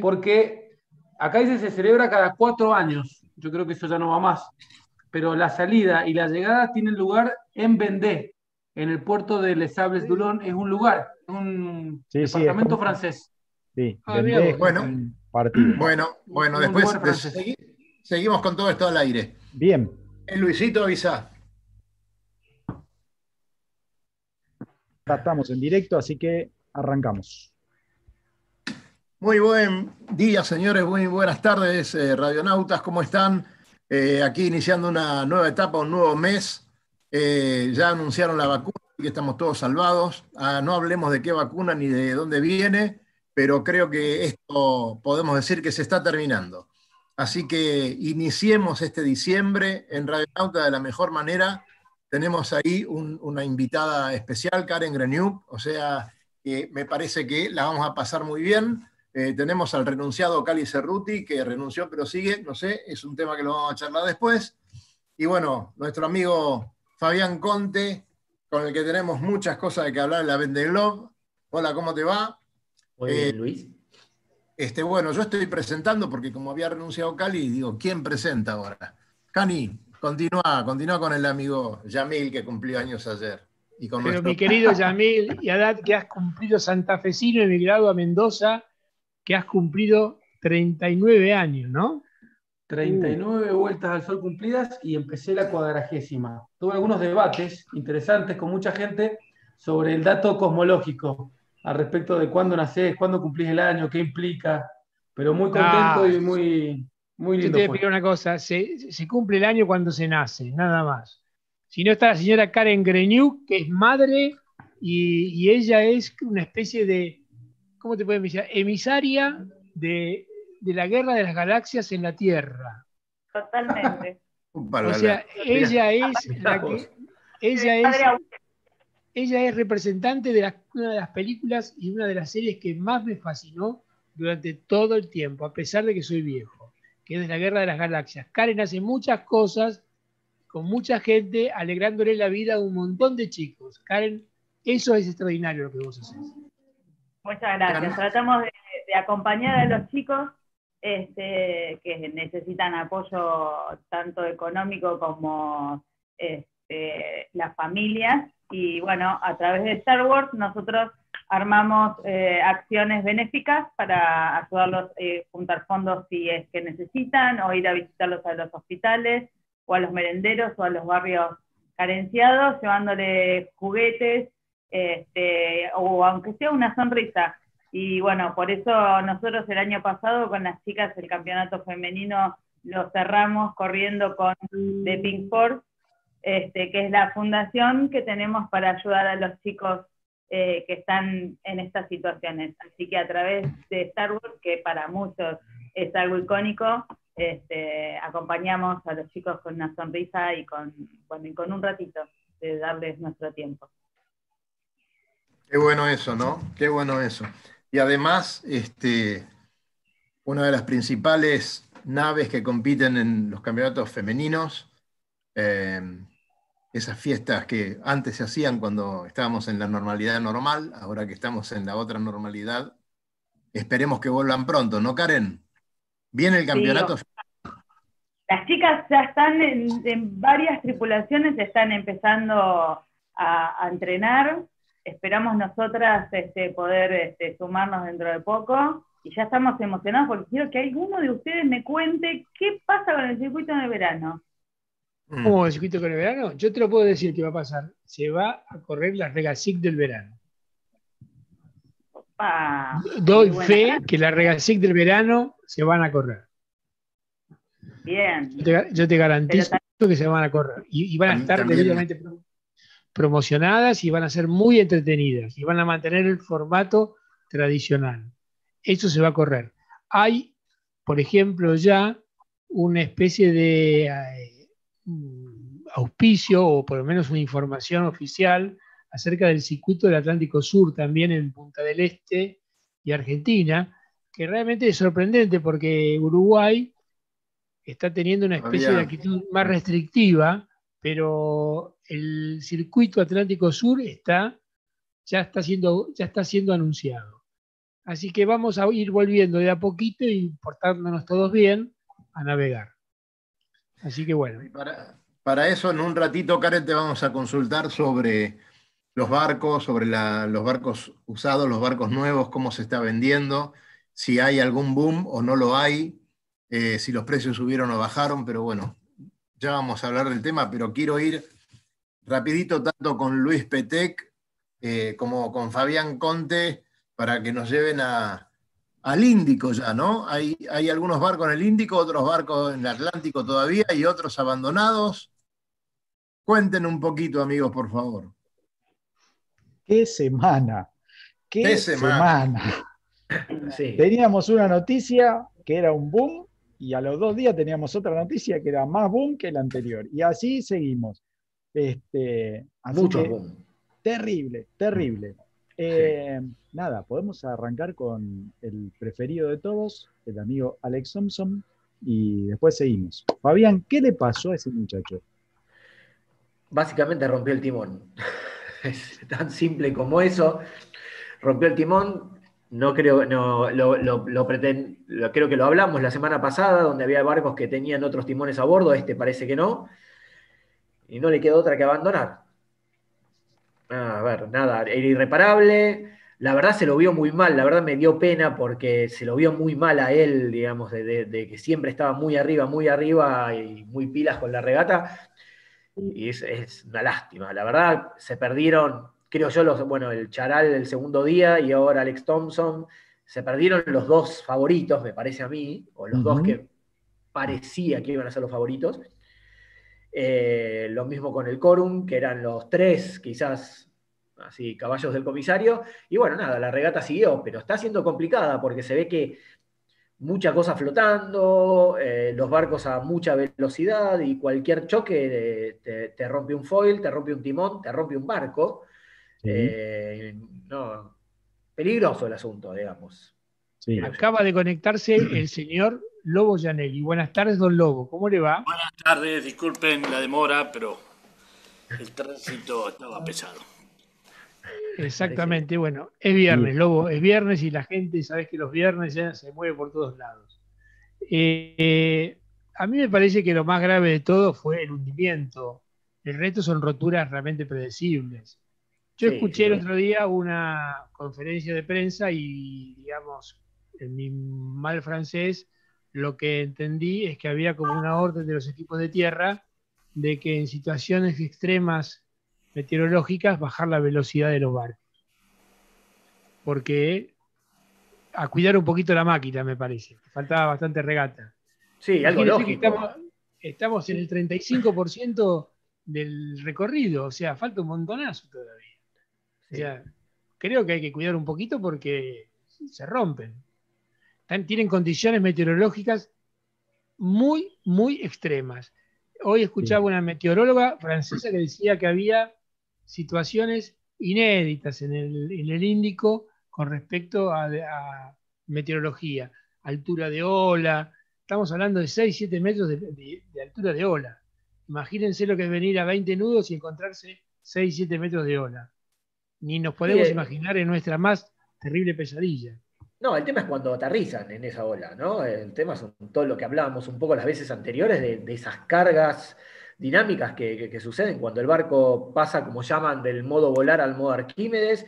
Porque acá dice se celebra cada cuatro años. Yo creo que eso ya no va más. Pero la salida y la llegada tienen lugar en Vendée, en el puerto de Les Sables d'Olonne. Es un lugar, un departamento francés. Sí, ah, bueno, bueno, bueno, después seguimos con todo esto al aire. Bien. El Luisito avisa. estamos en directo, así que arrancamos. Muy buen día, señores, muy buenas tardes, eh, radionautas, ¿cómo están? Eh, aquí iniciando una nueva etapa, un nuevo mes. Eh, ya anunciaron la vacuna, y que estamos todos salvados. Ah, no hablemos de qué vacuna ni de dónde viene, pero creo que esto podemos decir que se está terminando. Así que iniciemos este diciembre en Radionauta de la mejor manera tenemos ahí una invitada especial, Karen Greniuk, o sea, me parece que la vamos a pasar muy bien. Eh, tenemos al renunciado Cali Cerruti, que renunció pero sigue, no sé, es un tema que lo vamos a charlar después. Y bueno, nuestro amigo Fabián Conte, con el que tenemos muchas cosas de que hablar en la Vende Globe. Hola, ¿cómo te va? Muy bien, eh, Luis. Este, bueno, yo estoy presentando porque como había renunciado Cali, digo, ¿quién presenta ahora? Cani, Continúa, continúa con el amigo Yamil que cumplió años ayer. Y con Pero mi querido Yamil y Adad, que has cumplido santafesino emigrado a Mendoza, que has cumplido 39 años, ¿no? 39 vueltas al sol cumplidas y empecé la cuadragésima. Tuve algunos debates interesantes con mucha gente sobre el dato cosmológico al respecto de cuándo nacés, cuándo cumplís el año, qué implica, pero muy contento ah. y muy, muy lindo. Yo te voy a una cosa, se, cumple el año cuando se nace, nada más. Si no está la señora Karen Greniuk, que es madre y, ella es una especie de, ¿cómo te puedes decir? Emisaria de, la guerra de las galaxias en la Tierra. Totalmente. o sea, ella es la que, ella es, ella es representante de una de las películas y una de las series que más me fascinó durante todo el tiempo, a pesar de que soy viejo que es de la Guerra de las Galaxias. Karen hace muchas cosas con mucha gente, alegrándole la vida a un montón de chicos. Karen, eso es extraordinario lo que vos haces. Muchas gracias. Tratamos de, acompañar a los chicos este, que necesitan apoyo tanto económico como este, las familias. Y bueno, a través de Star Wars nosotros armamos eh, acciones benéficas para ayudarlos a eh, juntar fondos si es que necesitan, o ir a visitarlos a los hospitales, o a los merenderos, o a los barrios carenciados, llevándole juguetes, este, o aunque sea una sonrisa. Y bueno, por eso nosotros el año pasado con las chicas el campeonato femenino lo cerramos corriendo con The Pink Force, este, que es la fundación que tenemos para ayudar a los chicos eh, que están en estas situaciones. Así que a través de Star Wars, que para muchos es algo icónico, este, acompañamos a los chicos con una sonrisa y con, bueno, y con un ratito de darles nuestro tiempo. Qué bueno eso, ¿no? Qué bueno eso. Y además, este, una de las principales naves que compiten en los campeonatos femeninos, eh, esas fiestas que antes se hacían cuando estábamos en la normalidad normal, ahora que estamos en la otra normalidad, esperemos que vuelvan pronto, ¿no, Karen? Viene el campeonato. las chicas ya están en, varias tripulaciones, están empezando a, entrenar. Esperamos nosotras este, poder este, sumarnos dentro de poco y ya estamos emocionados porque quiero que alguno de ustedes me cuente qué pasa con el circuito de verano. Mm. ¿Cómo el circuito con el verano? Yo te lo puedo decir que va a pasar. Se va a correr la Regasic del verano. Doy fe que la Regasic del verano se van a correr. Bien. Yo te, garantizo que se van a correr. Y, van a estar debidamente promocionadas y van a ser muy entretenidas. Y van a mantener el formato tradicional. Eso se va a correr. Hay, por ejemplo, ya una especie de eh, auspicio o por lo menos una información oficial acerca del circuito del Atlántico Sur también en Punta del Este y Argentina, que realmente es sorprendente porque Uruguay está teniendo una especie de actitud más restrictiva, pero el circuito Atlántico Sur está, ya, está siendo, ya está siendo anunciado. Así que vamos a ir volviendo de a poquito y portándonos todos bien a navegar. Así que bueno. Para, eso, en un ratito, Karen, te vamos a consultar sobre los barcos, sobre los barcos usados, los barcos nuevos, cómo se está vendiendo, si hay algún boom o no lo hay, eh, si los precios subieron o bajaron, pero bueno, ya vamos a hablar del tema, pero quiero ir rapidito tanto con Luis Petec eh, como con Fabián Conte para que nos lleven al Índico ya, ¿no? Hay, hay algunos barcos en el Índico, otros barcos en el Atlántico todavía y otros abandonados. Cuenten un poquito, amigos, por favor. ¡Qué semana! ¡Qué, semana! Teníamos una noticia que era un boom y a los dos días teníamos otra noticia que era más boom que la anterior. Y así seguimos. Este, Mucho boom. Terrible, terrible. Eh, nada, podemos arrancar con el preferido de todos, el amigo Alex Thompson, y después seguimos. Fabián, ¿qué le pasó a ese muchacho? Básicamente rompió el timón. es tan simple como eso. Rompió el timón. No creo, no, lo, lo, creo que lo hablamos la semana pasada, donde había barcos que tenían otros timones a bordo, este parece que no, y no le quedó otra que abandonar. Ah, a ver, nada, era irreparable. La verdad se lo vio muy mal, la verdad me dio pena porque se lo vio muy mal a él, digamos, de, que siempre estaba muy arriba, muy arriba y muy pilas con la regata. Y es, una lástima. La verdad se perdieron, creo yo, los, bueno, el Charal el segundo día y ahora Alex Thompson. Se perdieron los dos favoritos, me parece a mí, o los dos que parecía que iban a ser los favoritos. Eh, lo mismo con el Corum, que eran los tres, quizás así, caballos del comisario. Y bueno, nada, la regata siguió, pero está siendo complicada porque se ve que mucha cosa flotando, eh, los barcos a mucha velocidad y cualquier choque te, rompe un foil, te rompe un timón, te rompe un barco. Eh, no, peligroso el asunto, digamos. Acaba de conectarse el señor Lobo Yanelli. Buenas tardes, don Lobo. ¿Cómo le va? Buenas tardes, disculpen la demora, pero el tránsito estaba pesado. Exactamente, bueno, es viernes, Lobo, es viernes y la gente, sabes que los viernes ya se mueve por todos lados. Eh, a mí me parece que lo más grave de todo fue el hundimiento. El resto son roturas realmente predecibles. Yo escuché el otro día una conferencia de prensa y, digamos, en mi mal francés, lo que entendí es que había como una orden de los equipos de tierra de que en situaciones extremas meteorológicas bajar la velocidad de los barcos. Porque a cuidar un poquito la máquina, me parece. Faltaba bastante regata. Sí, algo lógico. Estamos, en el 35% del recorrido, o sea, falta un montonazo todavía. O sea, creo que hay que cuidar un poquito porque se rompen tienen condiciones meteorológicas muy, muy extremas. Hoy escuchaba una meteoróloga francesa que decía que había situaciones inéditas en el, Índico con respecto a, meteorología, altura de ola, estamos hablando de 6, 7 metros de, altura de ola. Imagínense lo que es venir a 20 nudos y encontrarse 6, 7 metros de ola. Ni nos podemos imaginar en nuestra más terrible pesadilla. No, el tema es cuando aterrizan en esa ola, ¿no? El tema es todo lo que hablábamos un poco las veces anteriores de, esas cargas dinámicas que, suceden cuando el barco pasa, como llaman, del modo volar al modo Arquímedes,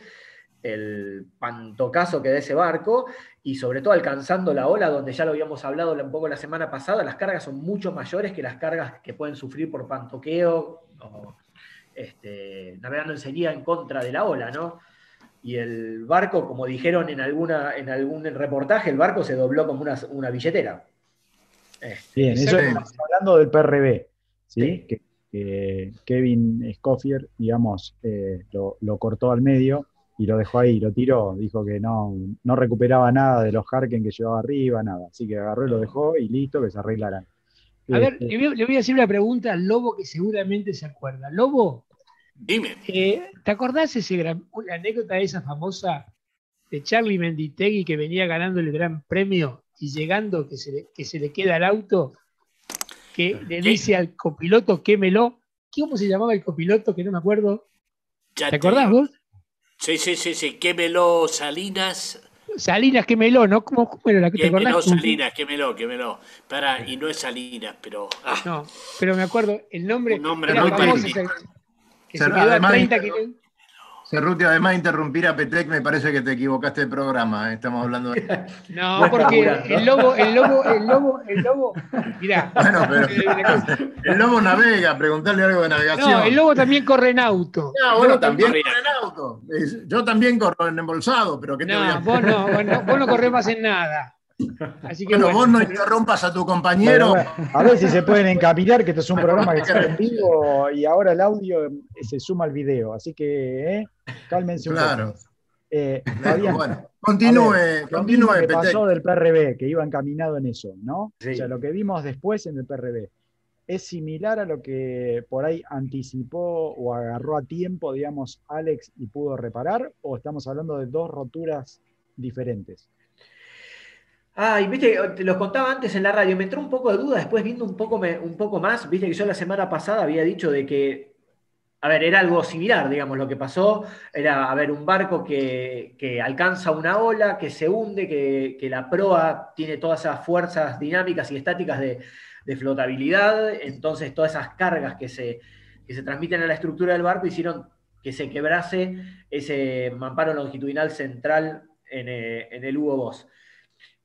el pantocazo que da ese barco, y sobre todo alcanzando la ola, donde ya lo habíamos hablado un poco la semana pasada, las cargas son mucho mayores que las cargas que pueden sufrir por pantoqueo o este, navegando en sería en contra de la ola, ¿no? y el barco, como dijeron en, alguna, en algún reportaje, el barco se dobló como una, billetera. Este, Bien, eso estamos hablando del PRB, ¿sí? Que, Kevin Scoffier, digamos, eh, lo, cortó al medio y lo dejó ahí, lo tiró, dijo que no, no recuperaba nada de los Harken que llevaba arriba, nada. Así que agarró y lo dejó y listo, que se arreglarán. A ver, este, le voy a hacer una pregunta al Lobo que seguramente se acuerda. Lobo, Dime. Eh, ¿Te acordás ese gran, la anécdota esa famosa de Charlie Menditegui que venía ganando el gran premio y llegando que se le, que se le queda el auto, que le dice al copiloto quémelo? ¿Cómo se llamaba el copiloto? Que no me acuerdo. ¿Te, acordás vos? Sí, sí, sí, sí, quémelo Salinas. Salinas Quemeló, ¿no? ¿Cómo, cómo era la que te acordás? No, Salinas, Quemeló, Quemeló. Para, y no es Salinas, pero. Ah. No, pero me acuerdo, el nombre. Un nombre muy famoso, que se, quedó a 30 kilómetros. Cerruti, además de interrumpir a Petec, me parece que te equivocaste de programa. ¿eh? Estamos hablando de. No, porque el lobo, el lobo, el lobo, el lobo. Mirá. Bueno, pero. El lobo navega, preguntarle algo de navegación. No, el lobo también corre en auto. No, bueno, también corre en auto. Yo también corro en embolsado, pero ¿qué te no, voy a vos no, vos no, vos no corres más en nada. Así que bueno, vos no interrumpas a tu compañero. a ver si se pueden encaminar, que esto es un programa que está en vivo y ahora el audio eh, se suma al video. Así que eh, cálmense un claro. poco. Eh, bueno, continúe, continúe. Lo que pasó del PRB, que iba encaminado en eso, ¿no? O sea, lo que vimos después en el PRB es similar a lo que por ahí anticipó o agarró a tiempo, digamos, Alex y pudo reparar, o estamos hablando de dos roturas diferentes. Ah, y viste, te los contaba antes en la radio, me entró un poco de duda después viendo un poco, un poco más, viste que yo la semana pasada había dicho de que, a ver, era algo similar, digamos, lo que pasó, era, a ver, un barco que, alcanza una ola, que se hunde, que, la proa tiene todas esas fuerzas dinámicas y estáticas de, flotabilidad, entonces todas esas cargas que se, se transmiten a la estructura del barco hicieron que se quebrase ese mamparo longitudinal central en, eh, en el Hugo Boss.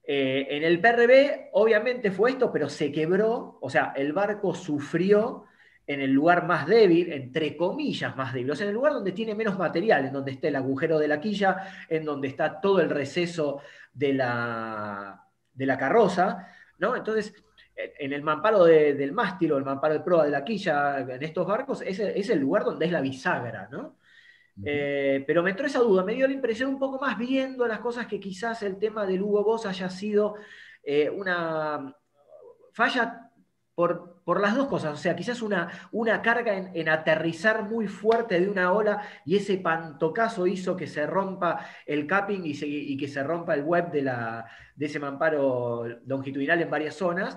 Eh, en el PRB, obviamente fue esto, pero se quebró, o sea, el barco sufrió en el lugar más débil, entre comillas más débil, o sea, en el lugar donde tiene menos material, en donde está el agujero de la quilla, en donde está todo el receso de la, de la carroza, ¿no? Entonces, en el mamparo del mástil o el mamparo de proa de la quilla, en estos barcos, es, es el lugar donde es la bisagra, ¿no? Eh, pero me entró esa duda, me dio la impresión un poco más viendo las cosas que quizás el tema del Hugo Boss haya sido eh, una falla por, por, las dos cosas, o sea, quizás una, una carga en, aterrizar muy fuerte de una ola y ese pantocazo hizo que se rompa el capping y, y que se rompa el web de, la, de ese mamparo longitudinal en varias zonas.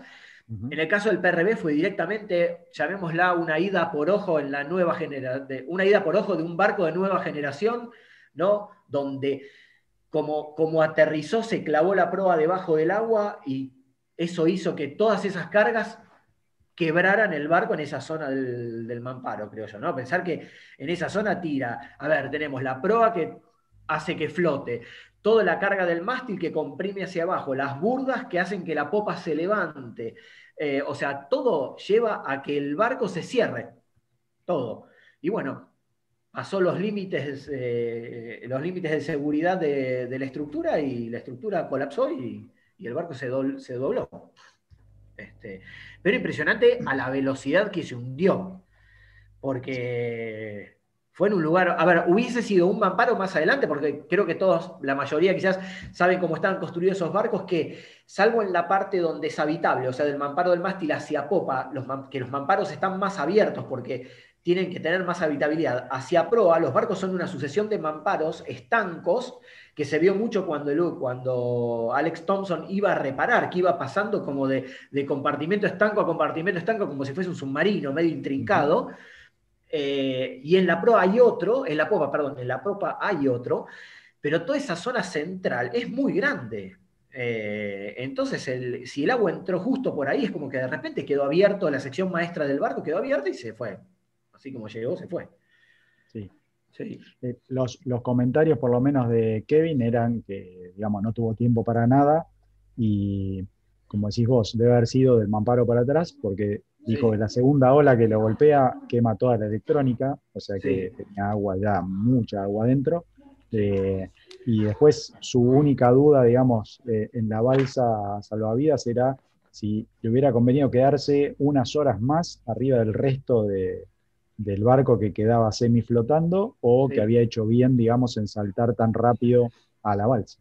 En el caso del PRB fue directamente, llamémosla una ida por ojo en la nueva generación, una ida por ojo de un barco de nueva generación, ¿no? Donde como, como aterrizó se clavó la proa debajo del agua y eso hizo que todas esas cargas quebraran el barco en esa zona del, del, mamparo, creo yo, ¿no? Pensar que en esa zona tira, a ver, tenemos la proa que hace que flote, toda la carga del mástil que comprime hacia abajo, las burdas que hacen que la popa se levante. Eh, o sea, todo lleva a que el barco se cierre. Todo. Y bueno, pasó los límites, eh, los límites de seguridad de, la estructura y la estructura colapsó y, el barco se, se dobló. Este, pero impresionante a la velocidad que se hundió. Porque fue en un lugar, a ver, hubiese sido un mamparo más adelante, porque creo que todos, la mayoría quizás, saben cómo están construidos esos barcos, que salvo en la parte donde es habitable, o sea, del mamparo del mástil hacia popa, los, que los mamparos están más abiertos porque tienen que tener más habitabilidad. Hacia proa, los barcos son una sucesión de mamparos estancos, que se vio mucho cuando, cuando Alex Thompson iba a reparar, que iba pasando como de, de compartimento estanco a compartimento estanco, como si fuese un submarino medio intrincado. Eh, y en la proa hay otro, en la popa, perdón, en la propa hay otro, pero toda esa zona central es muy grande. Eh, entonces, si el agua entró justo por ahí, es como que de repente quedó abierto, la sección maestra del barco quedó abierta y se fue. Así como llegó, se fue. Sí. sí. Eh, los, los, comentarios, por lo menos de Kevin, eran que, digamos, no tuvo tiempo para nada y, como decís vos, debe haber sido del mamparo para atrás, porque Dijo que la segunda ola que lo golpea quema toda la electrónica, o sea que tenía agua ya, mucha agua adentro. Eh, y después su única duda, digamos, eh, en la balsa salvavidas era si le hubiera convenido quedarse unas horas más arriba del resto del barco que quedaba semiflotando o que había hecho bien, digamos, en saltar tan rápido a la balsa.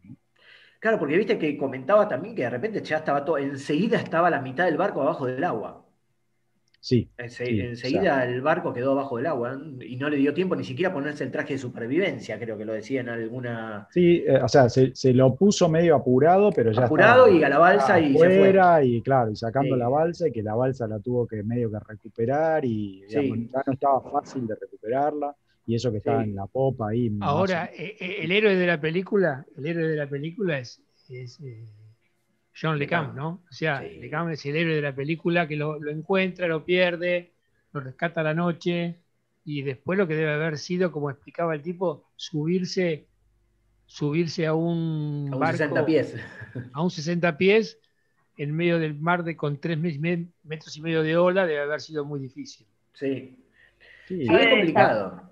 Claro, porque viste que comentaba también que de repente ya estaba todo, enseguida estaba la mitad del barco abajo del agua. Sí. enseguida el barco quedó bajo el agua y no le dio tiempo ni siquiera ponerse el traje de supervivencia, creo que lo decía en alguna. Sí, eh, o sea, se, lo puso medio apurado, pero ya. Apurado y a la balsa y se fue. Y claro, y sacando la balsa y que la balsa la tuvo que medio que recuperar y ya no estaba fácil de recuperarla. y eso que está en la popa ahí. Ahora, eh, eh, el héroe de la película, el héroe de la película es, eh, John Le ¿no? O sea, Le es el héroe de la película que lo, encuentra, lo pierde, lo rescata a la noche, y después lo que debe haber sido, como explicaba el tipo, subirse, subirse a un, a un 60 pies. A un 60 pies en medio del mar de, con 3 metros y medio de ola, debe haber sido muy difícil. Sí. Sí, es complicado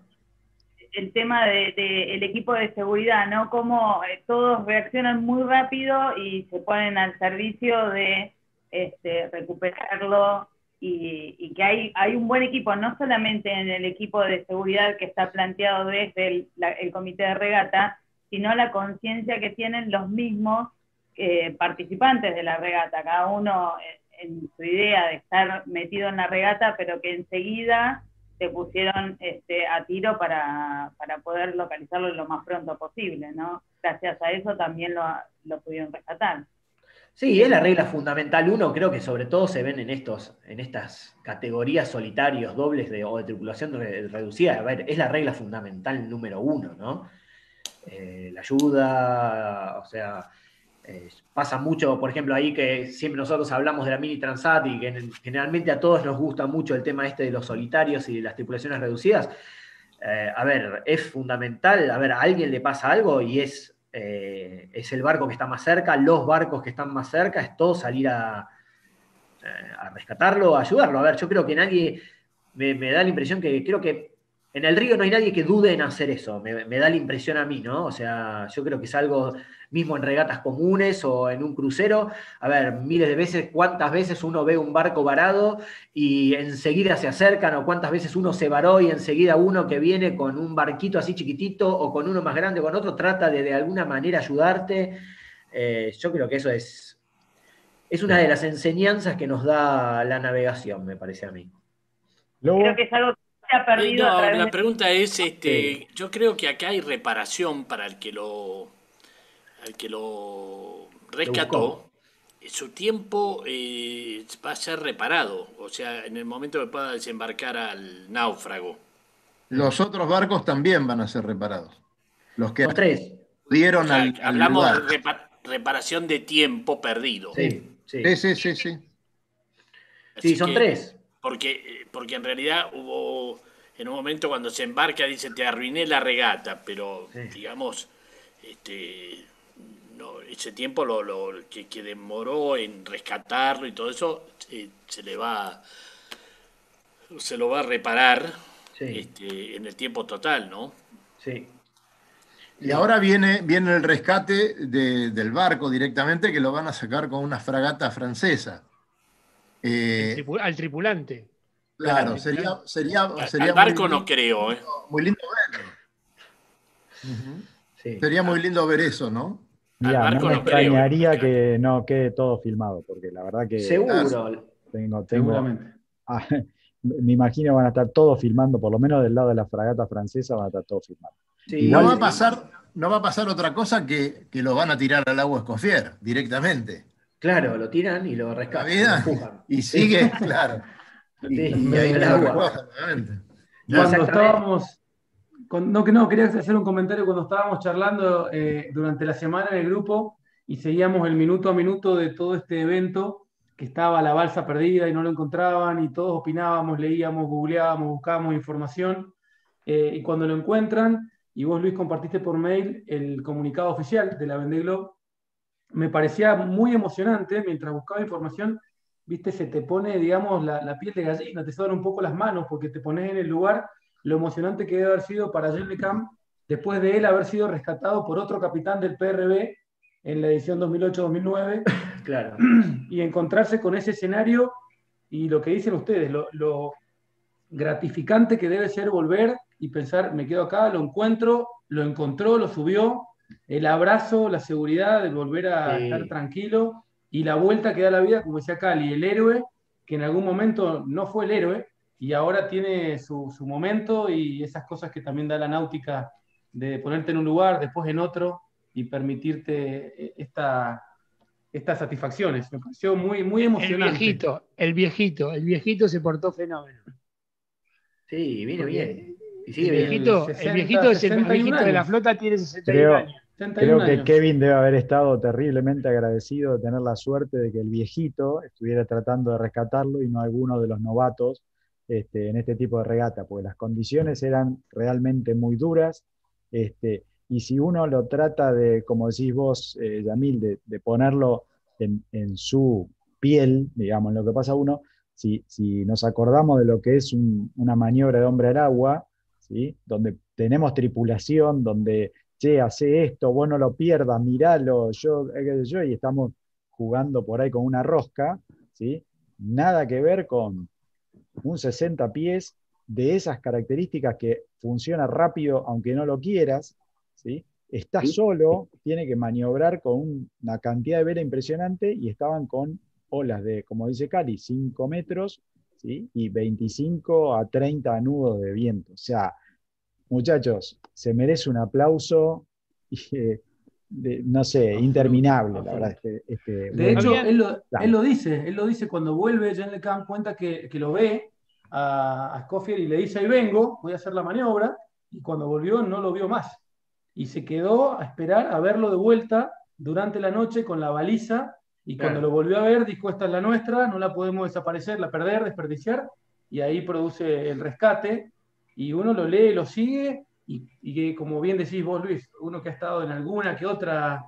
el tema del de, equipo de seguridad, ¿no? Cómo eh, todos reaccionan muy rápido y se ponen al servicio de este, recuperarlo y, que hay, hay un buen equipo, no solamente en el equipo de seguridad que está planteado desde el, comité de regata, sino la conciencia que tienen los mismos eh, participantes de la regata, cada uno en su idea de estar metido en la regata, pero que enseguida se pusieron este, a tiro para, poder localizarlo lo más pronto posible, ¿no? Gracias a eso también lo, pudieron rescatar. Sí, es la regla fundamental uno, creo que sobre todo se ven en estos, en estas categorías solitarios, dobles de, o de tripulación reducida. A ver, es la regla fundamental número uno, ¿no? Eh, la ayuda, o sea, eh, pasa mucho, por ejemplo, ahí que siempre nosotros hablamos de la mini Transat y que generalmente a todos nos gusta mucho el tema este de los solitarios y de las tripulaciones reducidas. Eh, a ver, es fundamental, a ver, a alguien le pasa algo y es, eh, es el barco que está más cerca, los barcos que están más cerca, es todo salir a, a rescatarlo, a ayudarlo. A ver, yo creo que nadie, me, me da la impresión que creo que en el río no hay nadie que dude en hacer eso, me, da la impresión a mí, ¿no? O sea, yo creo que es algo mismo en regatas comunes o en un crucero. A ver, miles de veces, cuántas veces uno ve un barco varado y enseguida se acercan, o cuántas veces uno se varó y enseguida uno que viene con un barquito así chiquitito o con uno más grande o con otro trata de de alguna manera ayudarte. Eh, yo creo que eso es, es una de las enseñanzas que nos da la navegación, me parece a mí. Creo que es algo perdido. la pregunta es, este, yo creo que acá hay reparación para el que lo, el que lo rescató. Su tiempo eh, va a ser reparado, o sea, en el momento que pueda desembarcar al náufrago. Los otros barcos también van a ser reparados. Los que tres. pudieron Hablamos de reparación de tiempo perdido. Sí, sí, sí. Sí, sí, son tres. Porque, porque en realidad hubo en un momento cuando se embarca dice te arruiné la regata, pero digamos, este, ese tiempo lo, lo que, demoró en rescatarlo y todo eso eh, se le va se lo va a reparar este, en el tiempo total, ¿no? Sí. Y ahora viene, viene el rescate del barco directamente, que lo van a sacar con una fragata francesa. Eh, al tripulante. Claro, sería, sería, sería barco no creo, ¿eh? Muy lindo verlo. Sería muy lindo ver eso, ¿no? Mira, no me extrañaría que no quede todo filmado, porque la verdad que. Seguro. Tengo, tengo, Seguramente. Ah, me imagino que van a estar todos filmando, por lo menos del lado de la fragata francesa van a estar todos filmando. no, va a pasar, no va a pasar otra cosa que, que lo van a tirar al agua Escofier directamente. Claro, lo tiran y lo rescatan. Y sigue, claro. Cuando estábamos, no, no, quería hacer un comentario cuando estábamos charlando eh, durante la semana en el grupo y seguíamos el minuto a minuto de todo este evento, que estaba la balsa perdida y no lo encontraban y todos opinábamos, leíamos, googleábamos, buscábamos información eh, y cuando lo encuentran, y vos Luis compartiste por mail el comunicado oficial de la Vendeglo, me parecía muy emocionante mientras buscaba información viste, se te pone, digamos, la, piel de gallina, te sudan un poco las manos porque te pones en el lugar lo emocionante que debe haber sido para Jeremy Camp después de él haber sido rescatado por otro capitán del PRB en la edición 2008-2009. Claro. Y encontrarse con ese escenario y lo que dicen ustedes, lo, lo, gratificante que debe ser volver y pensar, me quedo acá, lo encuentro, lo encontró, lo subió, el abrazo, la seguridad de volver a estar tranquilo y la vuelta que da la vida, como decía Cali, el héroe, que en algún momento no fue el héroe y ahora tiene su, momento y esas cosas que también da la náutica de ponerte en un lugar, después en otro y permitirte eh, esta, estas satisfacciones. Me pareció muy, muy emocionante. El viejito, el viejito, el viejito se portó fenómeno. Sí, vino bien. el viejito, el, viejito, es el viejito de la flota, tiene 61 años. Creo que Kevin debe haber estado terriblemente agradecido de tener la suerte de que el viejito estuviera tratando de rescatarlo y no alguno de los novatos este, en este tipo de regata, porque las condiciones eran realmente muy duras. Este, y si uno lo trata de, como decís vos, eh, Yamil, de, ponerlo en, su piel, digamos, en lo que pasa uno, si, si nos acordamos de lo que es una maniobra de hombre al agua, ¿sí? donde tenemos tripulación, donde che, hace esto, vos no lo pierdas, miralo, yo, yo, y estamos jugando por ahí con una rosca, ¿sí? Nada que ver con un 60 pies de esas características que funciona rápido aunque no lo quieras, ¿sí? Está solo, tiene que maniobrar con una cantidad de vela impresionante y estaban con olas de, como dice Cali, 5 metros ¿sí? y 25 a 30 nudos de viento. O sea, muchachos, se merece un aplauso, eh, no sé, interminable, la verdad. Este, este de hecho, él lo, dice, él lo dice cuando vuelve, Jen Le cuenta que, lo ve a, a y le dice, ahí vengo, voy a hacer la maniobra, y cuando volvió no lo vio más. Y se quedó a esperar a verlo de vuelta durante la noche con la baliza, y cuando lo volvió a ver, dijo, esta es la nuestra, no la podemos desaparecer, la perder, desperdiciar, y ahí produce el rescate, y uno lo lee, lo sigue, y, que, como bien decís vos, Luis, uno que ha estado en alguna que otra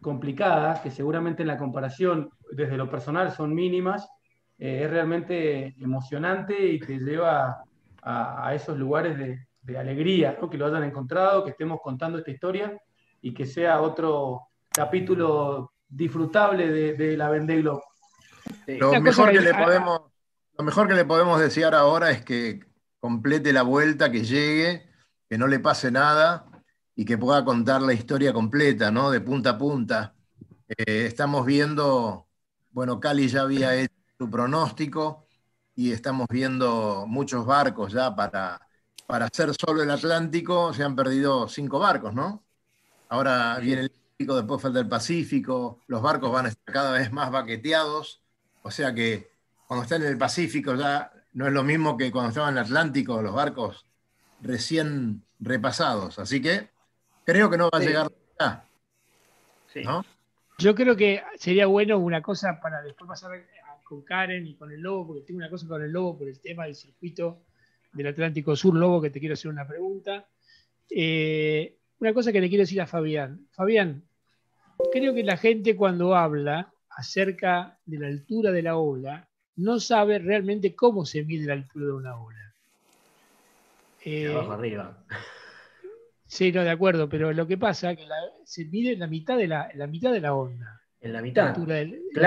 complicada, que seguramente en la comparación desde lo personal son mínimas, eh, es realmente emocionante y te lleva a, esos lugares de, alegría, que lo hayan encontrado, que estemos contando esta historia y que sea otro capítulo disfrutable de, la Vendée Globe. Lo, mejor que le podemos, lo mejor que le podemos desear ahora es que complete la vuelta, que llegue, que no le pase nada y que pueda contar la historia completa, ¿no? De punta a punta. Eh, estamos viendo, bueno, Cali ya había hecho su pronóstico y estamos viendo muchos barcos ya para, para hacer solo el Atlántico, se han perdido cinco barcos, ¿no? Ahora viene el Pacífico, después falta el Pacífico, los barcos van a estar cada vez más baqueteados, o sea que cuando están en el Pacífico ya no es lo mismo que cuando estaban en el Atlántico, los barcos recién repasados. Así que creo que no va a llegar a Yo creo que sería bueno una cosa para después pasar con Karen y con el Lobo, porque tengo una cosa con el Lobo por el tema del circuito del Atlántico Sur, Lobo, que te quiero hacer una pregunta. Eh, una cosa que le quiero decir a Fabián. Fabián, creo que la gente cuando habla acerca de la altura de la ola, no sabe realmente cómo se mide la altura de una ola. Eh, abajo arriba. Sí, no, de acuerdo, pero lo que pasa es que se mide en la mitad de la, la mitad de la onda. En la mitad. La,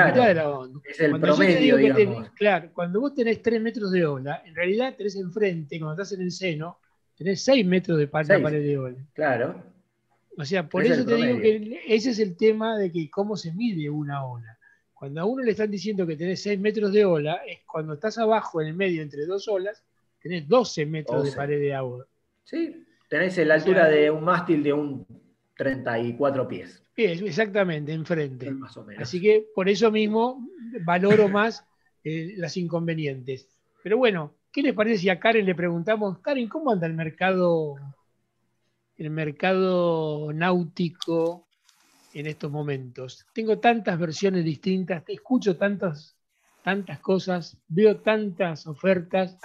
mitad de la onda. Es el promedio, digamos. claro, cuando vos tenés 3 metros de ola, en realidad tenés enfrente, cuando estás en el seno, tenés 6 metros de pared de ola. Claro. O sea, por eso te digo que ese es el tema de que cómo se mide una ola. Cuando a uno le están diciendo que tenés 6 metros de ola, es cuando estás abajo en el medio entre dos olas, tenés 12 metros de pared de agua. Sí, tenés la altura de un mástil de un 34 pies. exactamente, enfrente. Más o menos. Así que por eso mismo valoro más eh, las inconvenientes. Pero bueno, ¿qué les parece si a Karen le preguntamos, Karen, ¿cómo anda el mercado, el mercado náutico en estos momentos. Tengo tantas versiones distintas, escucho tantas, tantas cosas, veo tantas ofertas,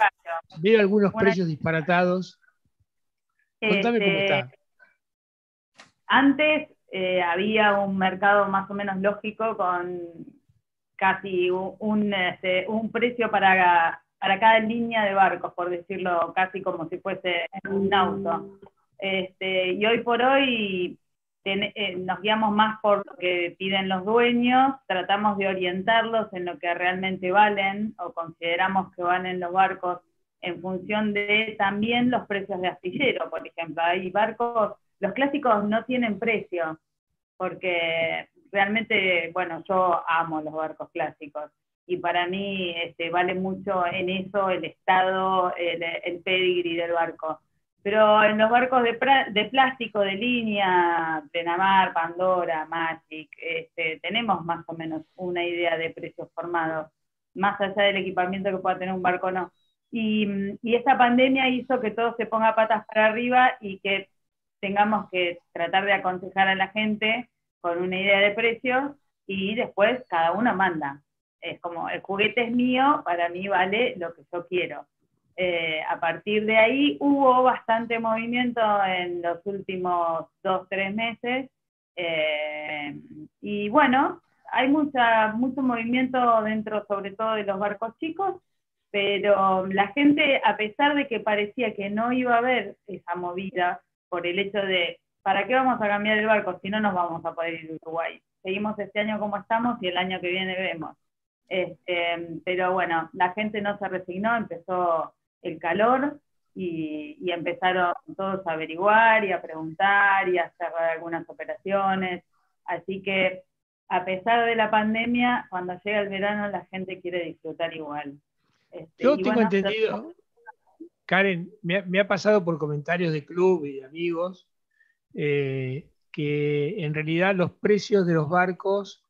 veo algunos precios disparatados. Contame cómo este, está. Antes eh, había un mercado más o menos lógico con casi un, este, un, precio para, para cada línea de barcos, por decirlo casi como si fuese un auto. Este, y hoy por hoy eh, nos guiamos más por lo que piden los dueños, tratamos de orientarlos en lo que realmente valen o consideramos que valen los barcos en función de también los precios de astillero, por ejemplo. Hay barcos, los clásicos no tienen precio, porque realmente, bueno, yo amo los barcos clásicos y para mí este, vale mucho en eso el estado, el, el pedigree del barco. Pero en los barcos de, plástico de línea, Plenamar, Pandora, Magic, este, tenemos más o menos una idea de precios formados, más allá del equipamiento que pueda tener un barco no. Y, y esta pandemia hizo que todo se ponga patas para arriba y que tengamos que tratar de aconsejar a la gente con una idea de precios y después cada uno manda. Es como, el juguete es mío, para mí vale lo que yo quiero. Eh, a partir de ahí hubo bastante movimiento en los últimos dos, tres meses. Eh, y bueno, hay mucha, mucho movimiento dentro sobre todo de los barcos chicos, pero la gente, a pesar de que parecía que no iba a haber esa movida por el hecho de, ¿para qué vamos a cambiar el barco si no nos vamos a poder ir a Uruguay? Seguimos este año como estamos y el año que viene vemos. Este, pero bueno, la gente no se resignó, empezó el calor y, empezaron todos a averiguar y a preguntar y a hacer algunas operaciones. Así que a pesar de la pandemia, cuando llega el verano la gente quiere disfrutar igual. Este, Yo tengo entendido, Karen, me ha, pasado por comentarios de club y de amigos eh, que en realidad los precios de los barcos,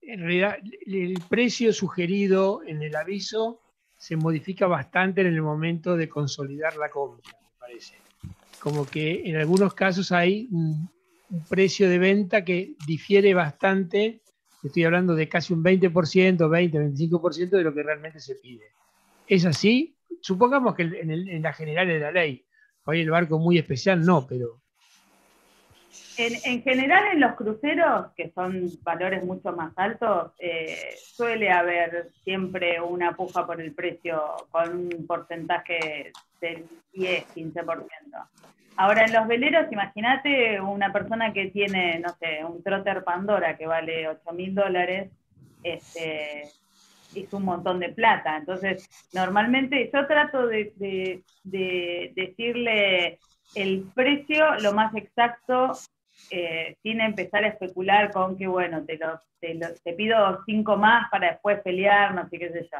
en realidad el precio sugerido en el aviso se modifica bastante en el momento de consolidar la compra, me parece. Como que en algunos casos hay un, precio de venta que difiere bastante, estoy hablando de casi un 20%, 20, 25% de lo que realmente se pide. ¿Es así? Supongamos que en, en la general de la ley, hoy el barco muy especial no, pero en, general en los cruceros, que son valores mucho más altos, eh, suele haber siempre una puja por el precio con un porcentaje del 10-15%. Ahora en los veleros, imagínate una persona que tiene, no sé, un trotter Pandora que vale 8 mil dólares, este, es un montón de plata. Entonces, normalmente yo trato de decirle el precio lo más exacto eh, sin empezar a especular con que, bueno, te, te, pido cinco más para después pelear, no sé qué sé yo.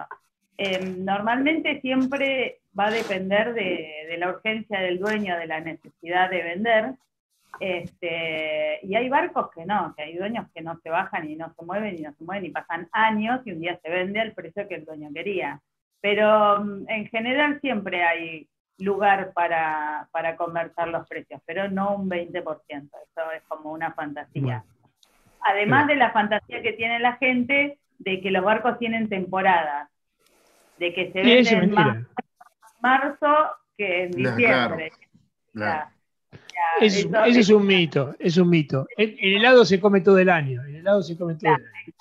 Em, normalmente siempre va a depender de, la urgencia del dueño, de la necesidad de vender. Este, y hay barcos que no, que hay dueños que no se bajan y no se mueven y no se mueven y pasan años y un día se vende al precio que el dueño quería. Pero mm, en general siempre hay lugar para, para conversar los precios, pero no un 20%, eso es como una fantasía. Además de la fantasía que tiene la gente de que los barcos tienen temporada, de que se venden más en marzo que en diciembre. Ese es un mito, es un mito. El, helado se come todo el año, el helado se come todo el año.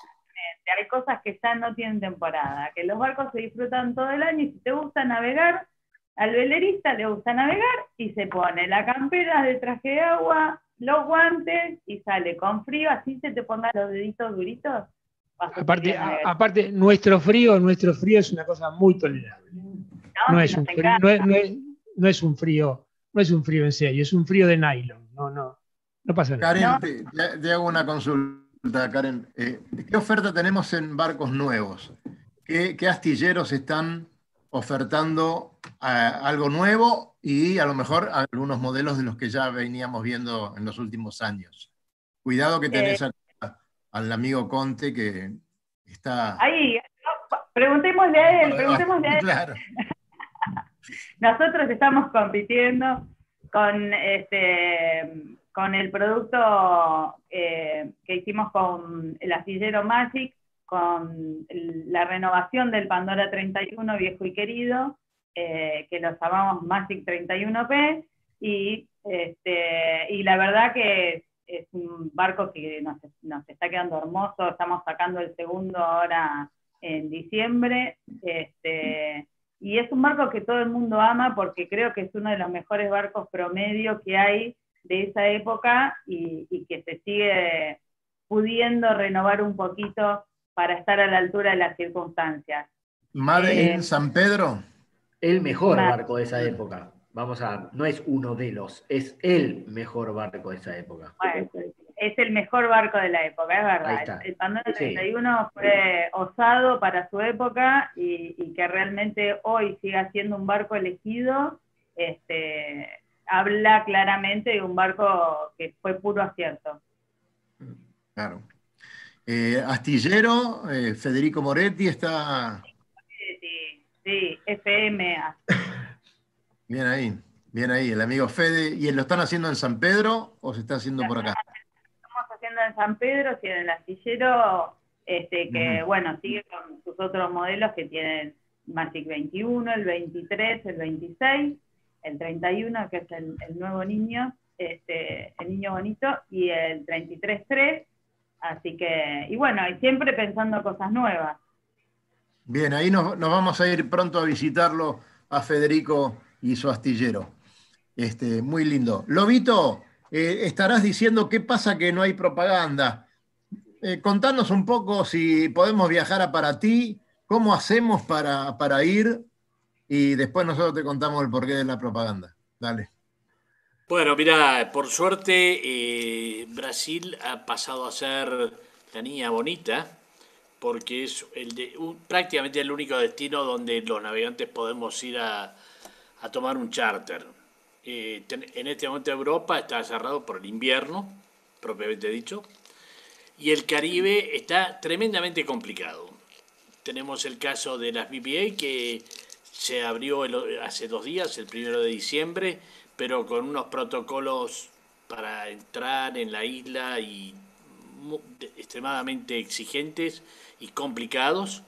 Hay cosas que ya no tienen temporada, que los barcos se disfrutan todo el año y si te gusta navegar, al velerista le gusta navegar y se pone la campera de traje de agua, los guantes y sale con frío, así se te pongan los deditos duritos. Aparte, aparte, nuestro frío, nuestro frío es una cosa muy tolerable. No, es un frío, no, es, un frío, no es un frío en serio, es un frío de nylon. No, no, no pasa nada. Karen, te, hago una consulta, Karen. Eh, ¿Qué oferta tenemos en barcos nuevos? ¿Qué, qué astilleros están ofertando algo nuevo y a lo mejor algunos modelos de los que ya veníamos viendo en los últimos años. Cuidado que tenés eh. al amigo Conte que está... Ahí, preguntémosle a él, preguntémosle a él. Claro. Nosotros estamos compitiendo con, este, con el producto eh, que hicimos con el astillero Magic, con la renovación del Pandora 31 viejo y querido, eh, que lo llamamos Magic 31P, y, este, y la verdad que es, un barco que nos, nos, está quedando hermoso, estamos sacando el segundo ahora en diciembre, este, y es un barco que todo el mundo ama porque creo que es uno de los mejores barcos promedio que hay de esa época y, y que se sigue pudiendo renovar un poquito para estar a la altura de las circunstancias. ¿Madre en eh, San Pedro? El mejor barco de esa época. Vamos a, no es uno de los, es el mejor barco de esa época. Es el mejor barco de la época, es verdad. El Pandora 31 fue osado para su época y, que realmente hoy siga siendo un barco elegido, este, habla claramente de un barco que fue puro acierto. Claro. Eh, astillero, eh, Federico Moretti está. Sí, sí, Sí, FM. Bien ahí, bien ahí, el amigo Fede. ¿Y lo están haciendo en San Pedro o se está haciendo por acá? En San Pedro, y en el astillero, este, que bueno, sigue con sus otros modelos que tienen Magic 21, el 23, el 26, el 31, que es el, nuevo niño, este, el niño bonito, y el 33.3. Así que, y bueno, y siempre pensando cosas nuevas. Bien, ahí nos, vamos a ir pronto a visitarlo a Federico y su astillero. Este, muy lindo. Lobito, eh, estarás diciendo qué pasa que no hay propaganda. Eh, contanos un poco si podemos viajar a para ti, cómo hacemos para, para ir y después nosotros te contamos el porqué de la propaganda. Dale. Bueno, mira, por suerte eh, Brasil ha pasado a ser la niña bonita porque es prácticamente el único destino donde los navegantes podemos ir a, tomar un charter. Eh, en este momento Europa está cerrado por el invierno, propiamente dicho, y el Caribe está tremendamente complicado. Tenemos el caso de las BPA que se abrió hace dos días, el primero de diciembre, pero con unos protocolos para entrar en la isla y extremadamente exigentes y complicados.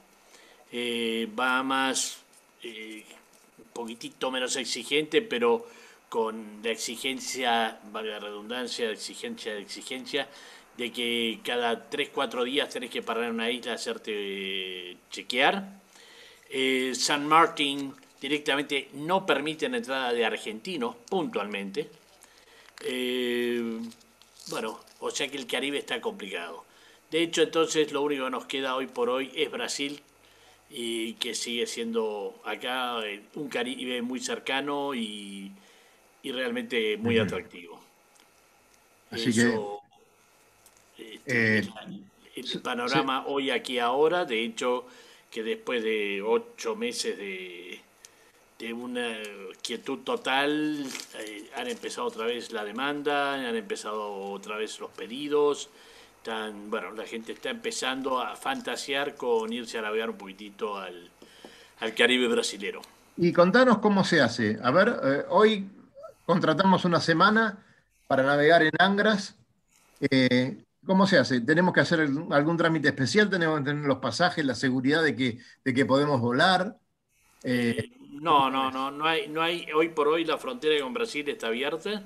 Eh, Bahamas eh, un poquitito menos exigente, pero con la exigencia, valga la redundancia, exigencia de exigencia, de que cada 3-4 días tenés que parar en una isla hacerte eh, chequear. Eh, San Martín directamente no permite la entrada de argentinos puntualmente. bueno, o sea que el Caribe está complicado. De hecho, entonces lo único que nos queda hoy por hoy es Brasil, y que sigue siendo acá eh, un Caribe muy cercano y, realmente muy atractivo. Así que, este, eh, el, panorama hoy aquí ahora, de hecho, que después de ocho meses de, de una quietud total, eh, han empezado otra vez la demanda, han empezado otra vez los pedidos bueno, la gente está empezando a fantasear con irse a navegar un poquitito al, Caribe brasilero. Y contanos cómo se hace. A ver, eh, hoy contratamos una semana para navegar en Angras. Eh, ¿Cómo se hace? ¿Tenemos que hacer algún trámite especial? ¿Tenemos que tener los pasajes, la seguridad de que, de que podemos volar? Eh, no, no, no, no hay, no hay, hoy por hoy la frontera con Brasil está abierta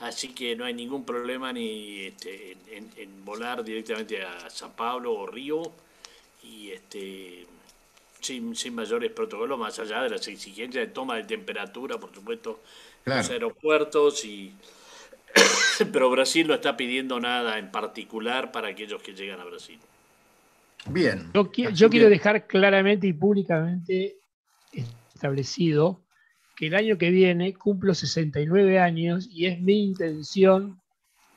así que no hay ningún problema ni este, en, volar directamente a San Pablo o Río y este sin, mayores protocolos más allá de las exigencias de toma de temperatura, por supuesto, en los aeropuertos y pero Brasil no está pidiendo nada en particular para aquellos que llegan a Brasil. Bien. yo quiero dejar claramente y públicamente establecido que el año que viene cumplo 69 años y es mi intención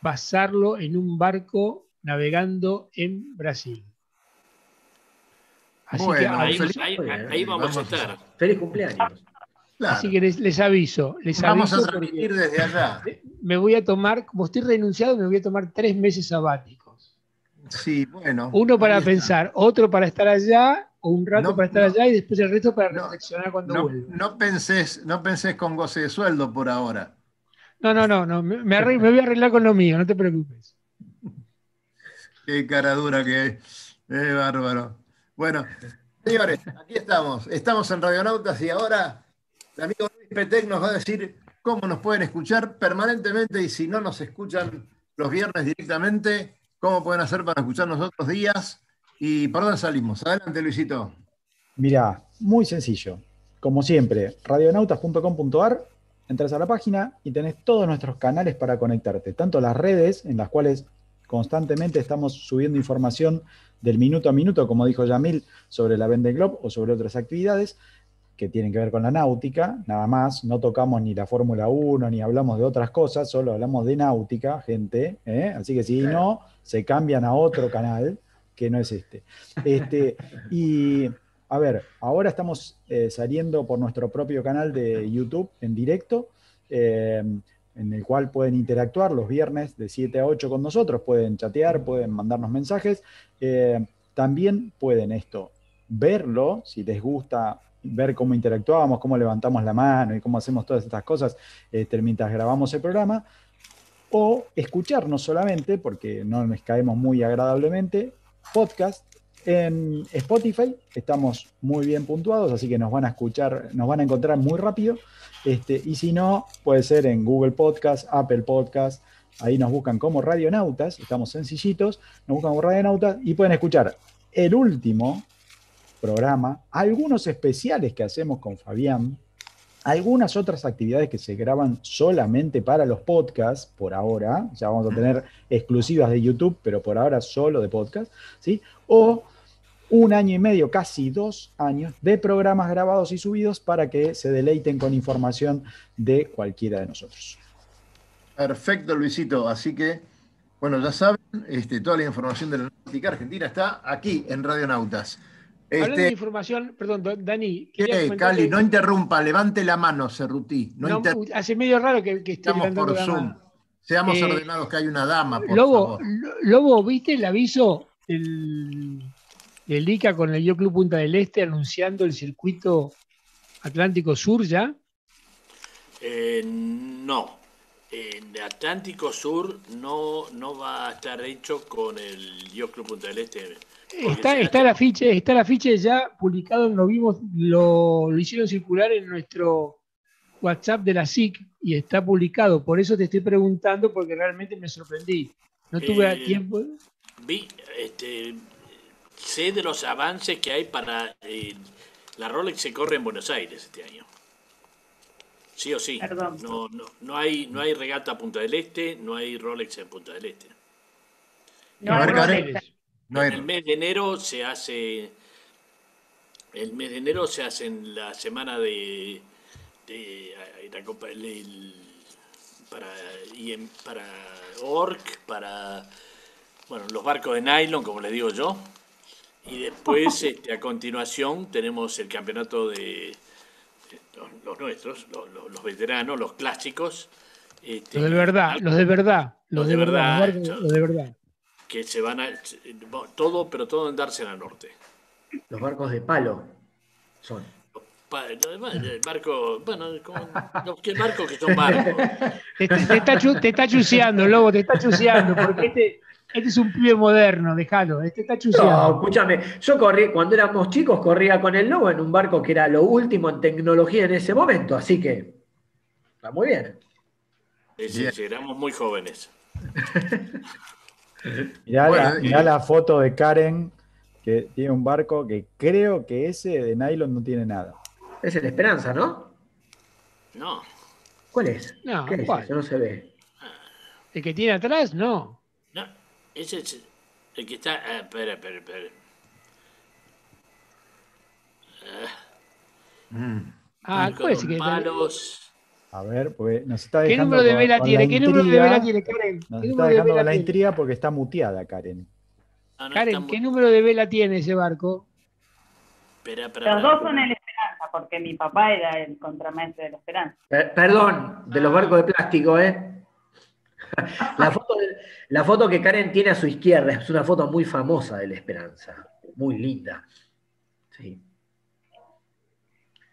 pasarlo en un barco navegando en Brasil. Así que ahí, vamos, a estar. Feliz cumpleaños. Así que les, aviso. Les vamos a transmitir desde allá. Me voy a tomar, como estoy renunciado, me voy a tomar tres meses sabáticos. Sí, bueno. Uno para pensar, otro para estar allá o un rato para estar allá y después el resto para reflexionar cuando no, vuelva. No pensés, no pensés con goce de sueldo por ahora. No, no, no, no me, me, voy a arreglar con lo mío, no te preocupes. Qué cara dura que es. Es bárbaro. Bueno, señores, aquí estamos. Estamos en Radionautas y ahora el amigo Luis Petec nos va a decir cómo nos pueden escuchar permanentemente y si no nos escuchan los viernes directamente, cómo pueden hacer para escucharnos otros días ¿Y por dónde salimos? Adelante, Luisito. Mira, muy sencillo. Como siempre, radionautas.com.ar, entras a la página y tenés todos nuestros canales para conectarte, tanto las redes en las cuales constantemente estamos subiendo información del minuto a minuto, como dijo Yamil, sobre la Vende Globe o sobre otras actividades que tienen que ver con la náutica, nada más, no tocamos ni la Fórmula 1, ni hablamos de otras cosas, solo hablamos de náutica, gente, ¿eh? así que si no, se cambian a otro canal que no es este. este y a ver, ahora estamos eh, saliendo por nuestro propio canal de YouTube en directo, eh, en el cual pueden interactuar los viernes de 7 a 8 con nosotros, pueden chatear, pueden mandarnos mensajes. También pueden esto, verlo, si les gusta ver cómo interactuamos, cómo levantamos la mano y cómo hacemos todas estas cosas este, mientras grabamos el programa, o escucharnos solamente, porque no nos caemos muy agradablemente, podcast en Spotify, estamos muy bien puntuados, así que nos van a escuchar, nos van a encontrar muy rápido. Este, y si no, puede ser en Google Podcast, Apple Podcast, ahí nos buscan como Radionautas, estamos sencillitos, nos buscan como Radionautas y pueden escuchar el último programa, algunos especiales que hacemos con Fabián, algunas otras actividades que se graban solamente para los podcasts, por ahora, ya vamos a tener exclusivas de YouTube, pero por ahora solo de podcast, ¿sí? O un año y medio, casi dos años, de programas grabados y subidos para que se deleiten con información de cualquiera de nosotros. Perfecto, Luisito. Así que, bueno, ya saben, este, toda la información de la Náutica Argentina está aquí en Radionautas. Hablando de este, información, perdón, Dani. ¿Qué, Cali? No interrumpa, levante la mano, Cerruti. No, hace medio raro que, que Estamos por Zoom. Seamos eh, ordenados que hay una dama, por Lobo, favor. Lobo, ¿viste el aviso del, ICA con el Yo Club Punta del Este anunciando el circuito Atlántico Sur ya? Eh, no. En Atlántico Sur no, no va a estar hecho con el Yo Club Punta del Este Está, está, el afiche, está el afiche ya publicado, lo vimos, lo, hicieron circular en nuestro WhatsApp de la SIC y está publicado. Por eso te estoy preguntando, porque realmente me sorprendí. No tuve eh, tiempo. Vi, este, sé de los avances que hay para. Eh, la Rolex se corre en Buenos Aires este año. Sí o sí. No, no, no, hay, no hay regata a Punta del Este, no hay Rolex en Punta del Este. No, hay Rolex en el mes de enero se hace. El mes de enero se hace en la semana de. de la Copa, para, y para ORC, para. Bueno, los barcos de nylon, como les digo yo. Y después, este, a continuación, tenemos el campeonato de, los, nuestros, los, veteranos, los clásicos. Este, los de verdad, los de verdad, los, de, verdad, los de verdad que se van a. Todo, pero todo en Dársena Norte. Los barcos de palo son. El barco, bueno, los que barcos que son barcos. Te, está, te está chuseando, Lobo, te está chuseando, porque este, este es un pibe moderno, déjalo, este está chuseando. No, escúchame, yo corrí, cuando éramos chicos, corría con el Lobo en un barco que era lo último en tecnología en ese momento, así que está muy bien. Sí, sí, éramos muy jóvenes. Mirá, la, foto de Karen, que tiene un barco que creo que ese de nylon no tiene nada. Es el Esperanza, ¿no? No. ¿Cuál es? No, ¿Qué ¿cuál? no se ve. ¿El que tiene atrás? No. Ese es el que está. Ah, espera, espera, espera. Ah, ¿cuál es que palos. A ver, pues nos está dejando. ¿Qué número de vela tiene? ¿Qué número de vela tiene, Karen? Nos está dejando de la intriga porque está muteada, Karen. Ah, Karen, ¿qué número de vela tiene ese barco? Espera, espera, Los dos son el Esperanza, porque mi papá era el contramaestre de la Esperanza. perdón, de los barcos de plástico, ¿eh? La foto, que Karen tiene a su izquierda es una foto muy famosa de la Esperanza, muy linda. Sí.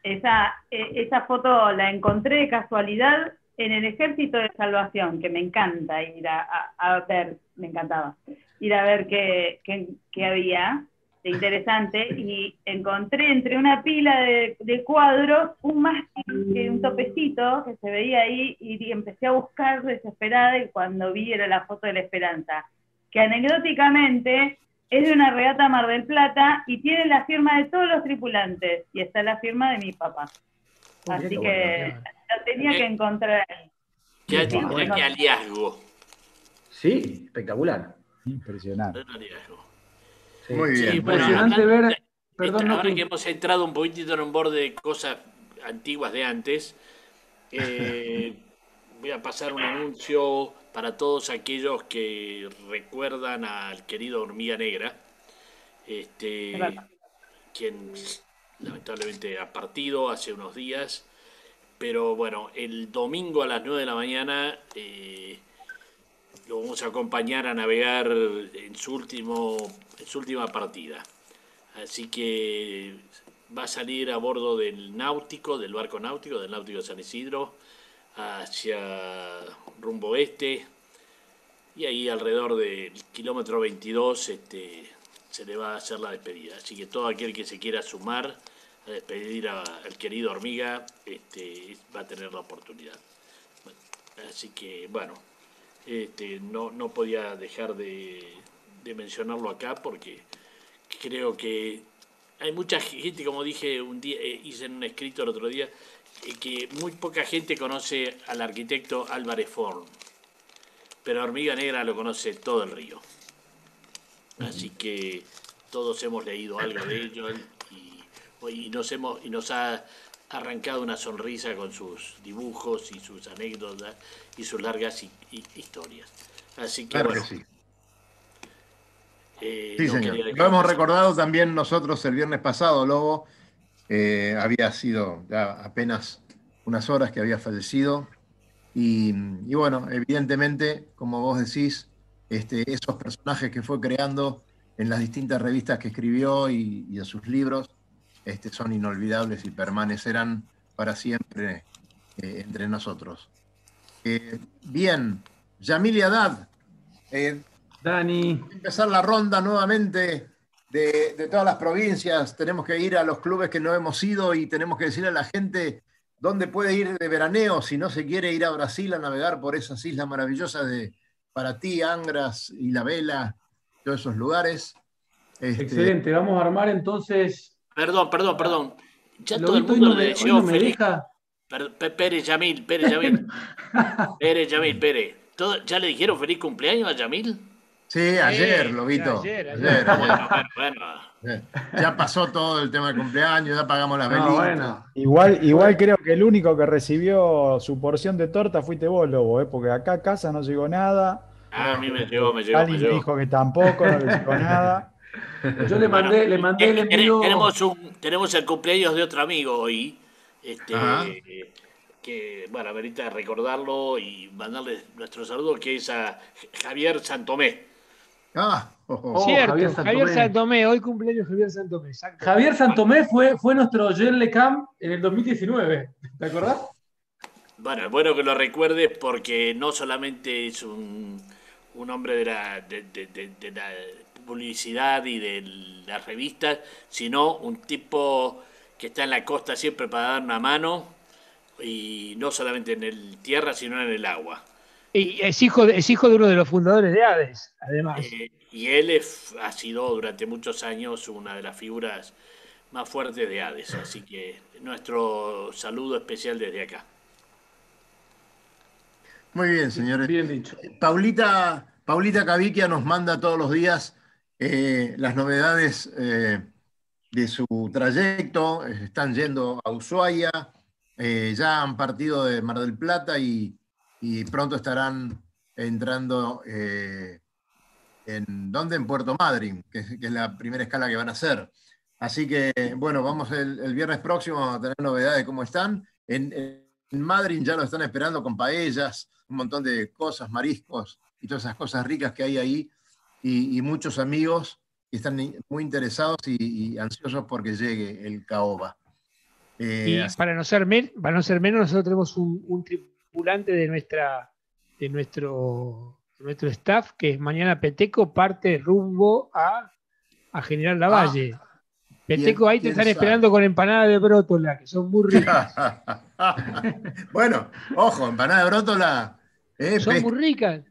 Esa, e, esa foto la encontré de casualidad en el Ejército de Salvación, que me encanta ir a, ver, me encantaba, ir a ver qué, qué, había de interesante y encontré entre una pila de, cuadros un mástil, un topecito que se veía ahí y, empecé a buscar desesperada y cuando vi era la foto de la esperanza, que anecdóticamente es de una regata Mar del Plata y tiene la firma de todos los tripulantes y está la firma de mi papá. Así que lo tenía que encontrar ahí. Qué, qué hallazgo. Sí, espectacular. Impresionante. Muy bien. impresionante ver. Perdón, ahora que hemos entrado un poquitito en un borde de cosas antiguas de antes, eh, voy a pasar un anuncio para todos aquellos que recuerdan al querido Hormiga Negra, este, quien lamentablemente ha partido hace unos días, pero bueno, el domingo a las 9 de la mañana eh, lo vamos a acompañar a navegar en su, último, en su última partida. Así que va a salir a bordo del náutico, del barco náutico, del náutico de San Isidro, hacia rumbo este. Y ahí alrededor del kilómetro 22 este, se le va a hacer la despedida. Así que todo aquel que se quiera sumar a despedir al querido Hormiga este, va a tener la oportunidad. así que bueno, este, no, no podía dejar de, de mencionarlo acá porque creo que hay mucha gente, como dije un día, eh, hice en un escrito el otro día, eh, que muy poca gente conoce al arquitecto Álvarez Forn, pero Hormiga Negra lo conoce todo el río. Así que todos hemos leído algo de ello y, nos hemos y nos ha arrancado una sonrisa con sus dibujos y sus anécdotas y sus largas historias. Así que bueno, eh, sí, señor. Lo hemos recordado también nosotros el viernes pasado, Lobo. Eh, había sido ya apenas unas horas que había fallecido. Y, bueno, evidentemente, como vos decís, este, esos personajes que fue creando en las distintas revistas que escribió y, en sus libros este, son inolvidables y permanecerán para siempre eh, entre nosotros. bien, Yamil Haddad, Dani. Empezar la ronda nuevamente de, todas las provincias. Tenemos que ir a los clubes que no hemos ido y tenemos que decirle a la gente dónde puede ir de veraneo si no se quiere ir a Brasil a navegar por esas islas maravillosas de Paraty, Angras y La Vela, todos esos lugares. Este, Excelente, vamos a armar entonces. Perdón, perdón, perdón. Ya todo el mundo le deseó feliz. Pérez Yamil, Pérez Yamil. Pérez Yamil, Pérez. ¿Ya le dijeron feliz cumpleaños a Yamil? Sí, ayer, Lobito. Ayer, ayer. Bueno, Ya pasó todo el tema de cumpleaños, ya pagamos las velitas. Igual, igual creo que el único que recibió su porción de torta fuiste vos, Lobo, ¿eh? porque acá a casa no llegó nada. Ah, a mí me llegó, me llegó. Alguien me dijo que tampoco, no le llegó nada. Yo le mandé, le mandé el envío. Tenemos, un, tenemos el cumpleaños de otro amigo hoy. Este, que, bueno, ahorita recordarlo y mandarle nuestro saludo, que es a Javier Santomé. Ah, oh, oh. Cierto, Javier Santomé. hoy cumpleaños Javier Santomé. Javier Santomé fue, fue nuestro Jen Lecam en el 2019, ¿te acordás? Bueno, es bueno que lo recuerdes porque no solamente es un, hombre de la, de, la publicidad y de las revistas, sino un tipo que está en la costa siempre para dar una mano y no solamente en el tierra, sino en el agua. Y es hijo, de, es hijo de uno de los fundadores de Hades, además. Eh, y él ha sido durante muchos años una de las figuras más fuertes de Hades, así que nuestro saludo especial desde acá. Muy bien, señores. Bien dicho. Paulita, Paulita Caviquia nos manda todos los días eh, las novedades eh, de su trayecto. Están yendo a Ushuaia, ya han partido de Mar del Plata y y pronto estarán entrando eh, en ¿dónde? En Puerto Madryn, que es, la primera escala que van a hacer. Así que, bueno, vamos el, viernes próximo a tener novedades de cómo están. En, en Madryn ya lo están esperando con paellas, un montón de cosas, mariscos y todas esas cosas ricas que hay ahí. Y, muchos amigos que están muy interesados y, ansiosos porque llegue el caoba. Eh, y para no, ser para no ser menos, nosotros tenemos un, un, de nuestra de nuestro nuestro staff que es mañana Peteco parte rumbo a, a General Lavalle. Ah, Peteco ahí te están esperando con empanada de brótola, que son muy ricas. bueno, ojo, empanada de brótola. Eh, son muy ricas.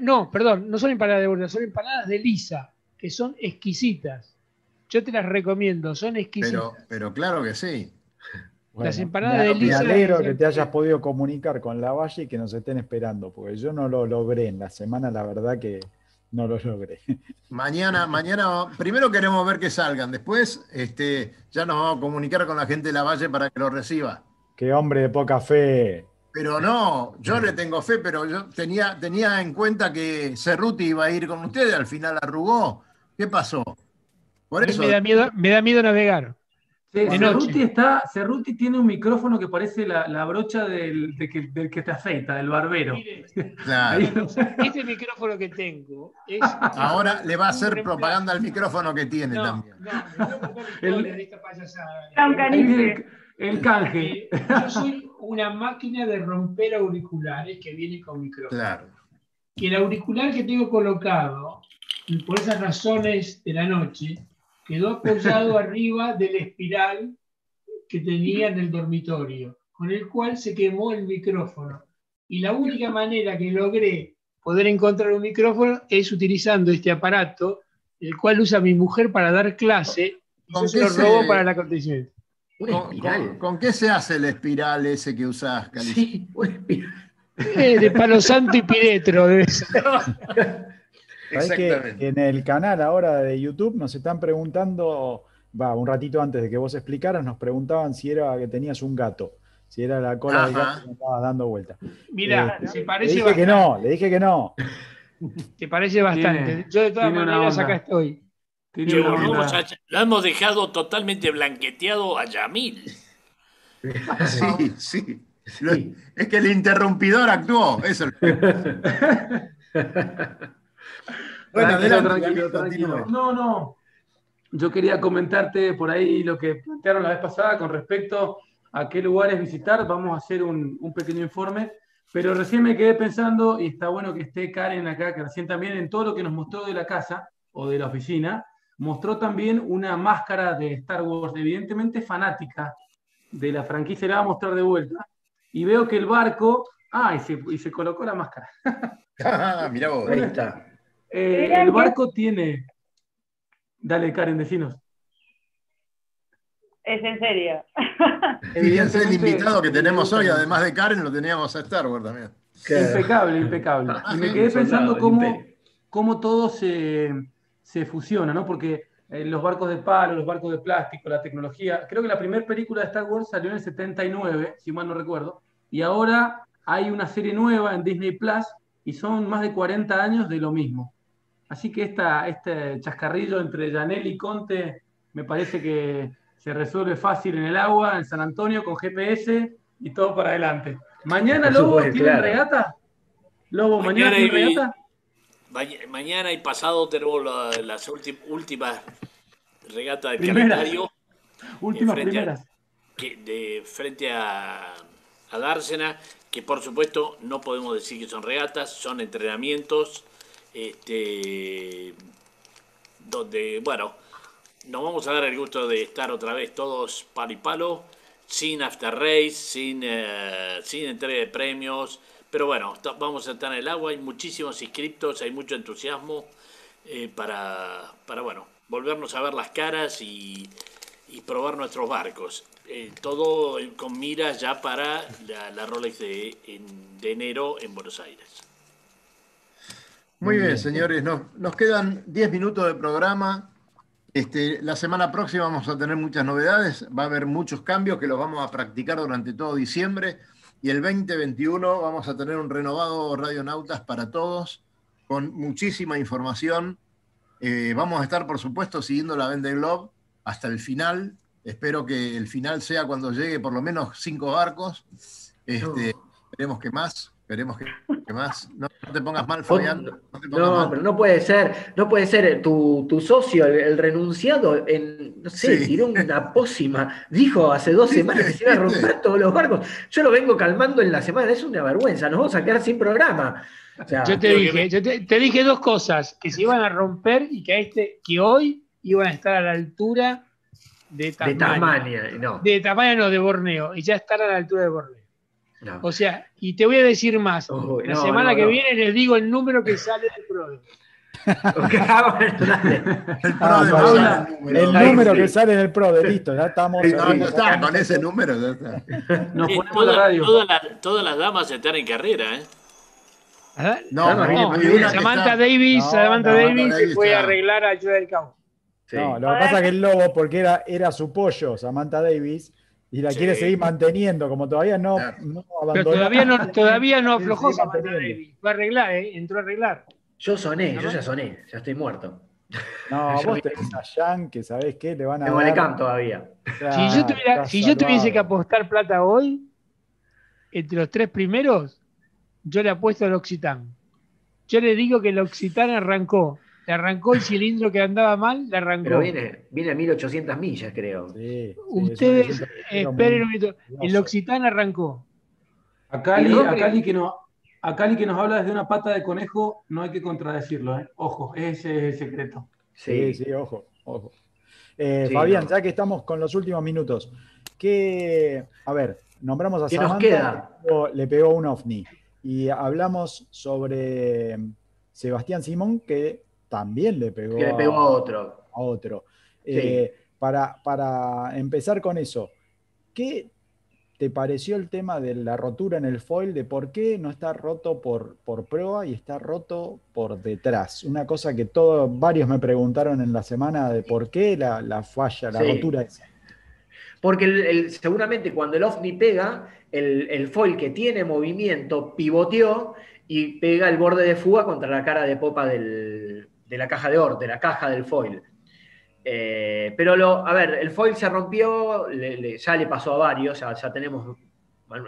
no, perdón, no son empanadas de brótola, son empanadas de lisa, que son exquisitas. Yo te las recomiendo, son exquisitas. Pero, pero claro que sí las empanadas de Lisa. Me alegro que te hayas podido comunicar con la Valle y que nos estén esperando, porque yo no lo logré en la semana, la verdad que no lo logré. Mañana, mañana, primero queremos ver que salgan, después este, ya nos vamos a comunicar con la gente de la Valle para que lo reciba. Qué hombre de poca fe. Pero no, yo le tengo fe, pero yo tenía, tenía en cuenta que Cerruti iba a ir con ustedes, al final arrugó. ¿Qué pasó? Por eso. Me da miedo, me da miedo navegar. Cerruti, está, Cerruti tiene un micrófono que parece la, brocha del, que, del, que, te afeita, del barbero. este micrófono que tengo es. Ahora le va a hacer propaganda al micrófono que tiene también. No, no, el, el, canje. Eh, yo soy una máquina de romper auriculares que viene con micrófono. Claro. Y el auricular que tengo colocado, por esas razones de la noche, quedó apoyado arriba del espiral que tenía en el dormitorio, con el cual se quemó el micrófono. Y la única manera que logré poder encontrar un micrófono es utilizando este aparato, el cual usa mi mujer para dar clase, y yo se lo robo para la acontecimiento. ¿Con, qué se hace el espiral ese que usas, Cali? Sí, un espiral. Eh, de Palo Santo y Piretro. que en el canal ahora de YouTube nos están preguntando, va, un ratito antes de que vos explicaras, nos preguntaban si era que tenías un gato, si era la cola del gato que estabas dando vuelta. Mira, eh, se parece Le dije que no, le dije que no. Te parece bastante. Yo de todas maneras acá estoy. lo hemos dejado totalmente blanqueteado a Yamil. Sí, sí. Es que el interrumpidor actuó. Eso. Bueno, tranquilo, tranquilo, No, no. Yo quería comentarte por ahí lo que plantearon la vez pasada con respecto a qué lugares visitar. Vamos a hacer un, pequeño informe. Pero recién me quedé pensando, y está bueno que esté Karen acá, que recién también en todo lo que nos mostró de la casa o de la oficina, mostró también una máscara de Star Wars, evidentemente fanática de la franquicia, la va a mostrar de vuelta. Y veo que el barco, ah, y se, y se colocó la máscara. ah, mira vos. Ahí está. Eh, el barco tiene. Dale, Karen, decinos. Es en serio. Fíjense el invitado que tenemos hoy, además de Karen, lo teníamos a Star Wars también. Impecable, impecable. Y me quedé pensando cómo, cómo todo se, se, fusiona, ¿no? Porque eh, los barcos de palo, los barcos de plástico, la tecnología. Creo que la primera película de Star Wars salió en el 79, si mal no recuerdo. Y ahora hay una serie nueva en Disney Plus y son más de 40 años de lo mismo. Así que esta, este chascarrillo entre Janel y Conte me parece que se resuelve fácil en el agua, en San Antonio, con GPS y todo para adelante. ¿Mañana, Lobo, tiene regata? Lobo, ¿mañana, tiene regata? Mañana y pasado tenemos las últimas regatas del calendario. Últimas primeras. que, de frente a, a Dársena, que por supuesto no podemos decir que son regatas, son entrenamientos este, donde, bueno, nos vamos a dar el gusto de estar otra vez todos palo y palo, sin after race, sin, eh, sin entrega de premios, pero bueno, vamos a estar en el agua, hay muchísimos inscriptos, hay mucho entusiasmo eh, para, para, bueno, volvernos a ver las caras y, probar nuestros barcos. Eh, todo con miras ya para la, Rolex de, de enero en Buenos Aires. Muy bien, señores, nos, quedan 10 minutos de programa. Este, la semana próxima vamos a tener muchas novedades, va a haber muchos cambios que los vamos a practicar durante todo diciembre y el 2021 vamos a tener un renovado Radionautas para todos con muchísima información. Eh, vamos a estar, por supuesto, siguiendo la Vende Globe hasta el final. Espero que el final sea cuando llegue por lo menos cinco barcos. Este, Esperemos que más. Esperemos que, más. No, te pongas mal, Fabián. No, pero no puede ser. No puede ser. Tu, socio, el, renunciado, en, no sé, tiró una pócima. Dijo hace dos semanas que se iba a romper todos los barcos. Yo lo vengo calmando en la semana. Es una vergüenza. Nos vamos a quedar sin programa. yo te dije, yo te, dije dos cosas: que se iban a romper y que, este, que hoy iban a estar a la altura de Tasmania. De no. De Tasmania, no, de Borneo. Y ya están a la altura de Borneo. O sea, y te voy a decir más. la semana que viene les digo el número que sale del PRODE. el, número que sale en el PRODE, listo, ya estamos. está, con ese número. Nos ponemos la radio. Todas, las damas están en carrera, ¿eh? No, no, Samantha Davis, Samantha Davis se fue a arreglar a Ayuda del Campo. No, lo que pasa es que el lobo, porque era, era su pollo, Samantha Davis, y la quiere seguir manteniendo, como todavía no, no abandonó. Pero todavía no, todavía no aflojó Fue a arreglar, ¿eh? entró a arreglar. Yo soné, yo ya soné, ya estoy muerto. No, vos tenés a Jan que sabés qué, le van a dar. Camp todavía. si yo, si yo tuviese que apostar plata hoy, entre los tres primeros, yo le apuesto al Occitán. Yo le digo que el Occitán arrancó. Le arrancó el cilindro que andaba mal, le arrancó. Pero viene, viene a 1800 millas, creo. Ustedes esperen un minuto. El Occitán arrancó. A Cali, a Cali que no, a Cali que nos habla desde una pata de conejo, no hay que contradecirlo, ¿eh? Ojo, ese es el secreto. Sí, sí, ojo, ojo. Eh, Fabián, ya que estamos con los últimos minutos, ¿qué, a ver, nombramos a Samantha, Le, pegó, un ovni. Y hablamos sobre Sebastián Simón, que también le pegó, le pegó a otro. A otro. Eh, para, para empezar con eso, ¿qué te pareció el tema de la rotura en el foil, de por qué no está roto por, por proa y está roto por detrás? Una cosa que todos, varios me preguntaron en la semana de por qué la, falla, la rotura esa. Porque seguramente cuando el OVNI pega, el, foil que tiene movimiento pivoteó y pega el borde de fuga contra la cara de popa de la caja de or, de la caja del foil. Eh, pero lo, a ver, el foil se rompió, ya le pasó a varios, ya, tenemos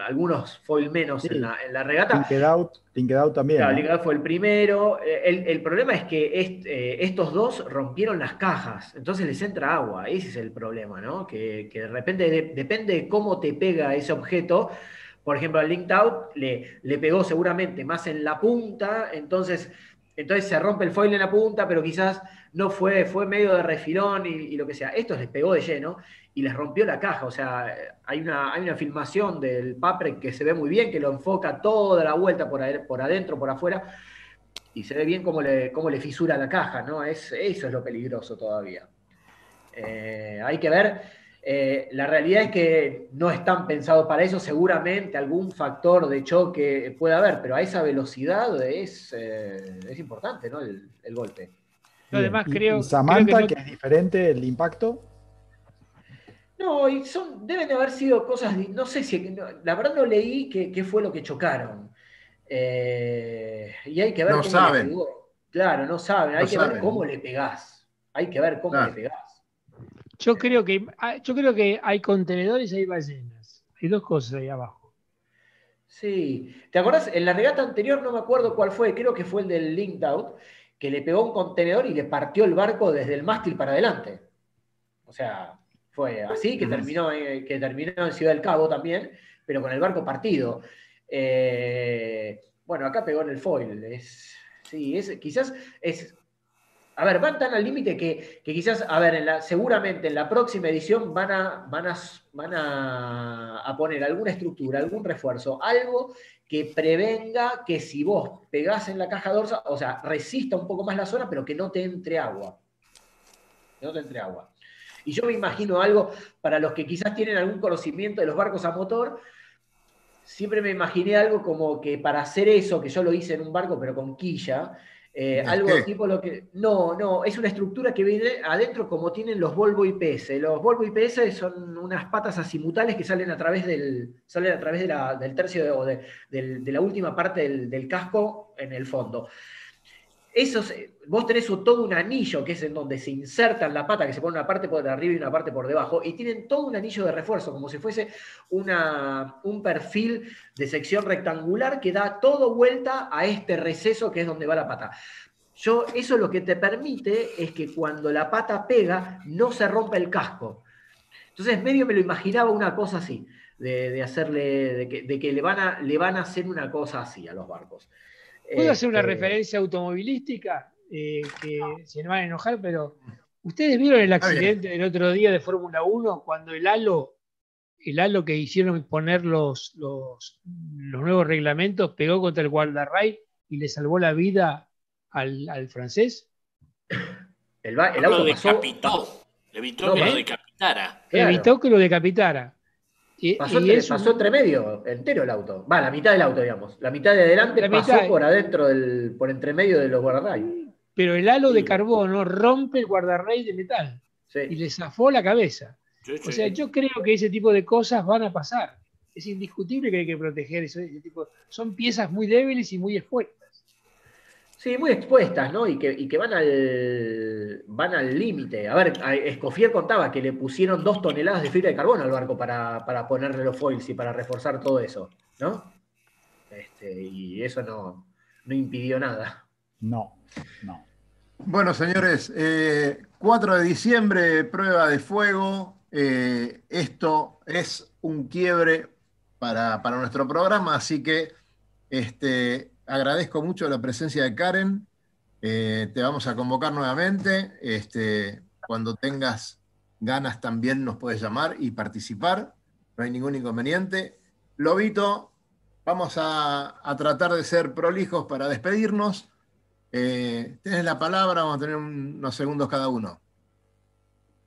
algunos foil menos en, la, regata. Linked Out, Out también. Claro, Out fue el primero. Eh, el, problema es que eh, estos dos rompieron las cajas, entonces les entra agua. Ese es el problema, ¿no? Que, de repente depende de cómo te pega ese objeto. Por ejemplo, al Linked Out le, le pegó seguramente más en la punta, entonces, entonces se rompe el foil en la punta, pero quizás no fue, fue medio de refilón y, lo que sea. Esto les pegó de lleno y les rompió la caja. O sea, hay una, hay una filmación del Papre que se ve muy bien, que lo enfoca toda la vuelta por, por adentro, por afuera, y se ve bien cómo le, cómo le fisura la caja, ¿no? Es, eso es lo peligroso todavía. Eh, hay que ver. Eh, la realidad es que no están pensados para eso, seguramente algún factor de choque puede haber, pero a esa velocidad es, eh, es importante ¿no? el, el golpe además creo. Samantha, que, es diferente el impacto? No, y son, deben de haber sido cosas, no sé si, la verdad no leí qué, fue lo que chocaron. Eh, y hay que ver no cómo saben. Claro, no saben, hay que ver cómo le pegás. Hay que ver cómo le pegás. Yo creo que ah, yo creo que hay contenedores y hay ballenas. Hay dos cosas ahí abajo. Sí. ¿Te acordás? En la regata anterior no me acuerdo cuál fue, creo que fue el del Linked Out que le pegó un contenedor y le partió el barco desde el mástil para adelante. O sea, fue así que terminó, eh, que terminó en Ciudad del Cabo también, pero con el barco partido. Eh, bueno, acá pegó en el foil. Es, sí, es, quizás es. A ver, van tan al límite que, quizás, a ver, en la, seguramente en la próxima edición van a, van a, van a poner alguna estructura, algún refuerzo, algo que prevenga que si vos pegás en la caja dorsal, o sea, resista un poco más la zona, pero que no te entre agua. Que no te entre agua. Y yo me imagino algo, para los que quizás tienen algún conocimiento de los barcos a motor, siempre me imaginé algo como que para hacer eso, que yo lo hice en un barco, pero con quilla, eh, algo tipo lo que. No, no, es una estructura que viene adentro como tienen los Volvo IPS. Los Volvo IPS son unas patas azimutales que salen a través del, salen a través del tercio o de, la última parte del, casco en el fondo. Esos, vos tenés todo un anillo que es en donde se insertan la pata, que se pone una parte por arriba y una parte por debajo, y tienen todo un anillo de refuerzo, como si fuese una, un perfil de sección rectangular que da todo vuelta a este receso que es donde va la pata. Yo, eso lo que te permite es que cuando la pata pega no se rompa el casco. Entonces medio me lo imaginaba una cosa así, de, hacerle, de que, de que le, van a, le van a hacer una cosa así a los barcos. ¿Puedo hacer una este, referencia automovilística? Eh, que se me van a enojar, pero ¿ustedes vieron el accidente del otro día de Fórmula 1 cuando el halo, el halo que hicieron poner los, los, nuevos reglamentos pegó contra el guardarray y le salvó la vida al, francés? El, el auto lo decapitó. Evitó que lo decapitara. Evitó que lo decapitara pasó, entre, medio, entero el auto. Va, la mitad del auto, digamos. La mitad de adelante pasó por adentro, del, por entre medio de los guardarray. Pero el halo de carbono rompe el guardarray de metal y le zafó la cabeza. o sea, yo creo que ese tipo de cosas van a pasar. Es indiscutible que hay que proteger ese, tipo. Son piezas muy débiles y muy expuestas. Sí, muy expuestas, ¿no? Y que, van al van al límite. A ver, Escofier contaba que le pusieron dos toneladas de fibra de carbono al barco para, ponerle los foils y para reforzar todo eso, ¿no? Este, y eso no, impidió nada. No, no. Bueno, señores, 4 eh, de diciembre, prueba de fuego. Eh, esto es un quiebre para, para nuestro programa, así que este, agradezco mucho la presencia de Karen. Eh, te vamos a convocar nuevamente. Este, cuando tengas ganas también nos puedes llamar y participar. No hay ningún inconveniente. Lobito, vamos a, tratar de ser prolijos para despedirnos. Eh, tienes la palabra, vamos a tener unos segundos cada uno.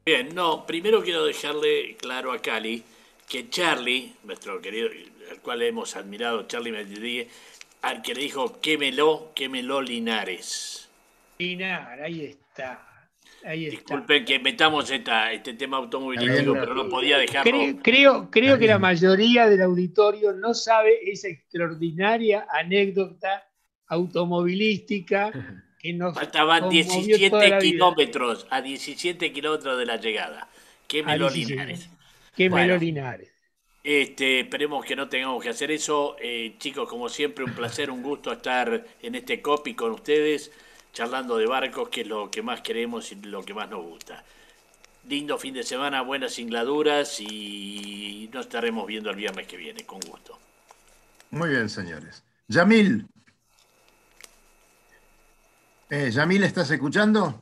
Bien, no, primero quiero dejarle claro a Cali que Charlie, nuestro querido, al cual hemos admirado, Charlie Medellín, al que le dijo, quémelo, quémelo Linares. Linares, ahí está. Ahí Disculpen que metamos este tema automovilístico, pero no podía dejarlo. Creo, creo, que la mayoría del auditorio no sabe esa extraordinaria anécdota automovilística que nos. Faltaban 17 kilómetros, a 17 kilómetros de la llegada. Quémelo Linares. Quémelo Linares. Este, esperemos que no tengamos que hacer eso. Eh, chicos, como siempre, un placer, un gusto estar en este copy con ustedes, charlando de barcos, que es lo que más queremos y lo que más nos gusta. Lindo fin de semana, buenas singladuras y nos estaremos viendo el viernes que viene, con gusto. Muy bien, señores. Yamil. Eh, Yamil, ¿estás escuchando?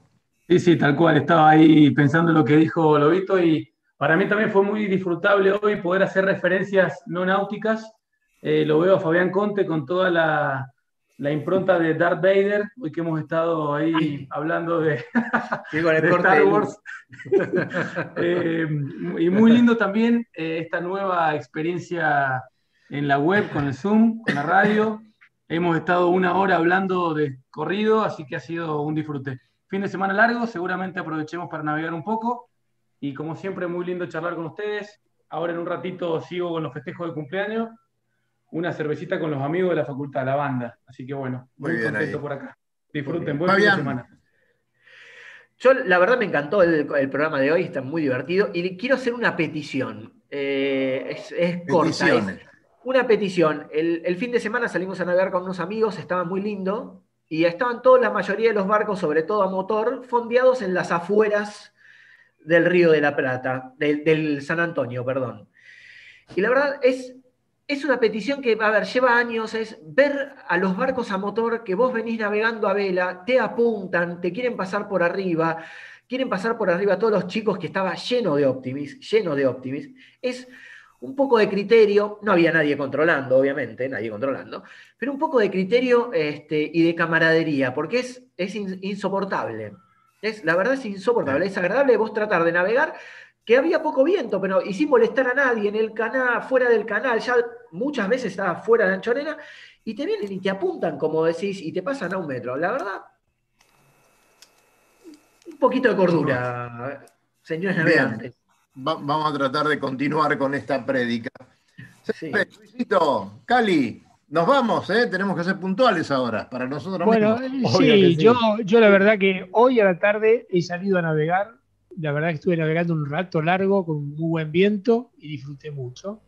Sí, sí, tal cual. Estaba ahí pensando en lo que dijo Lobito y para mí también fue muy disfrutable hoy poder hacer referencias no náuticas. Eh, lo veo a Fabián Conte con toda la, impronta de Darth Vader, hoy que hemos estado ahí hablando de, Star Wars. Eh, y muy lindo también eh, esta nueva experiencia en la web, con el Zoom, con la radio. Hemos estado una hora hablando de corrido, así que ha sido un disfrute. Fin de semana largo, seguramente aprovechemos para navegar un poco y como siempre, muy lindo charlar con ustedes. Ahora en un ratito sigo con los festejos de cumpleaños. Una cervecita con los amigos de la facultad, la banda. Así que bueno, muy, contento por acá. Disfruten, buen fin de semana. Yo, la verdad, me encantó el, programa de hoy, está muy divertido. Y quiero hacer una petición. Eh, es, corta. una petición. El, el, fin de semana salimos a navegar con unos amigos, estaba muy lindo. Y estaban toda la mayoría de los barcos, sobre todo a motor, fondeados en las afueras del Río de la Plata, del, San Antonio, perdón. Y la verdad es, es una petición que, a ver, lleva años, es ver a los barcos a motor que vos venís navegando a vela, te apuntan, te quieren pasar por arriba, quieren pasar por arriba a todos los chicos que estaba lleno de optimis, lleno de optimis. Es un poco de criterio, no había nadie controlando, obviamente, nadie controlando, pero un poco de criterio este, y de camaradería, porque es, es insoportable. Es, la verdad es insoportable, es agradable vos tratar de navegar, que había poco viento, pero y sin molestar a nadie en el canal, fuera del canal, ya muchas veces estaba fuera de la anchorena, y te vienen y te apuntan, como decís, y te pasan a un metro. La verdad, un poquito de cordura, señores navegantes. vamos a tratar de continuar con esta prédica. Sí. Luisito, Cali, nos vamos, ¿eh? tenemos que ser puntuales ahora, para nosotros bueno, Sí, Yo, yo la verdad que hoy a la tarde he salido a navegar. La verdad que estuve navegando un rato largo con muy buen viento y disfruté mucho.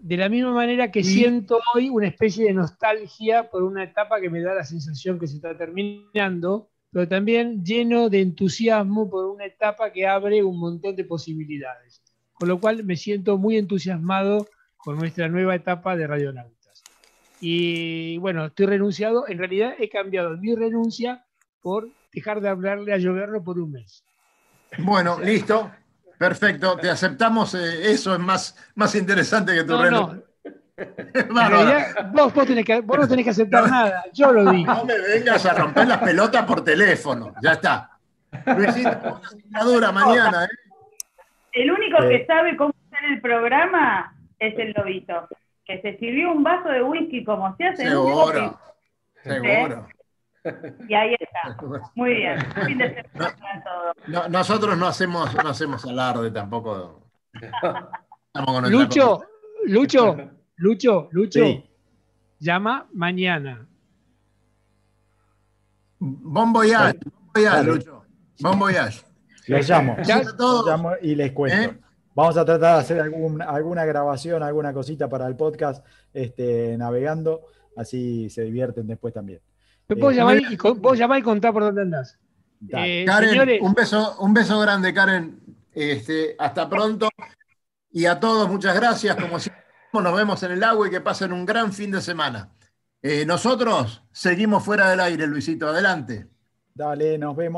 De la misma manera que siento hoy una especie de nostalgia por una etapa que me da la sensación que se está terminando, pero también lleno de entusiasmo por una etapa que abre un montón de posibilidades. Con lo cual me siento muy entusiasmado con nuestra nueva etapa de Radionauta. Y bueno, estoy renunciado. En realidad he cambiado mi renuncia por dejar de hablarle a Lloverno por un mes. Bueno, listo. Perfecto. Te aceptamos. Eh, eso es más, más interesante que tu renuncia. vos, vos, tenés que, vos no tenés que aceptar nada. Yo lo digo. No me vengas a romper las pelotas por teléfono. Ya está. Luisito, dura mañana. ¿eh? El único que sabe cómo hacer el programa es el lobito que se sirvió un vaso de whisky como se hace Seguro, seguro. Y ahí está. Muy bien. nosotros no hacemos, no hacemos alarde tampoco. Lucho, Lucho, Lucho, Lucho, llama mañana. Bon voyage, bon voyage, Lucho. Bon voyage. Los llamo, los llamo y les cuento. ¿Eh? Vamos a tratar de hacer alguna grabación, alguna cosita para el podcast este, navegando, así se divierten después también. ¿Puedo, eh, llamar y, llamar y contar por dónde andás? Eh, Karen, un, beso, un beso grande, Karen. Este, hasta pronto. Y a todos, muchas gracias. Como siempre, nos vemos en el agua y que pasen un gran fin de semana. nosotros seguimos fuera del aire, Luisito. Adelante. Dale, nos vemos.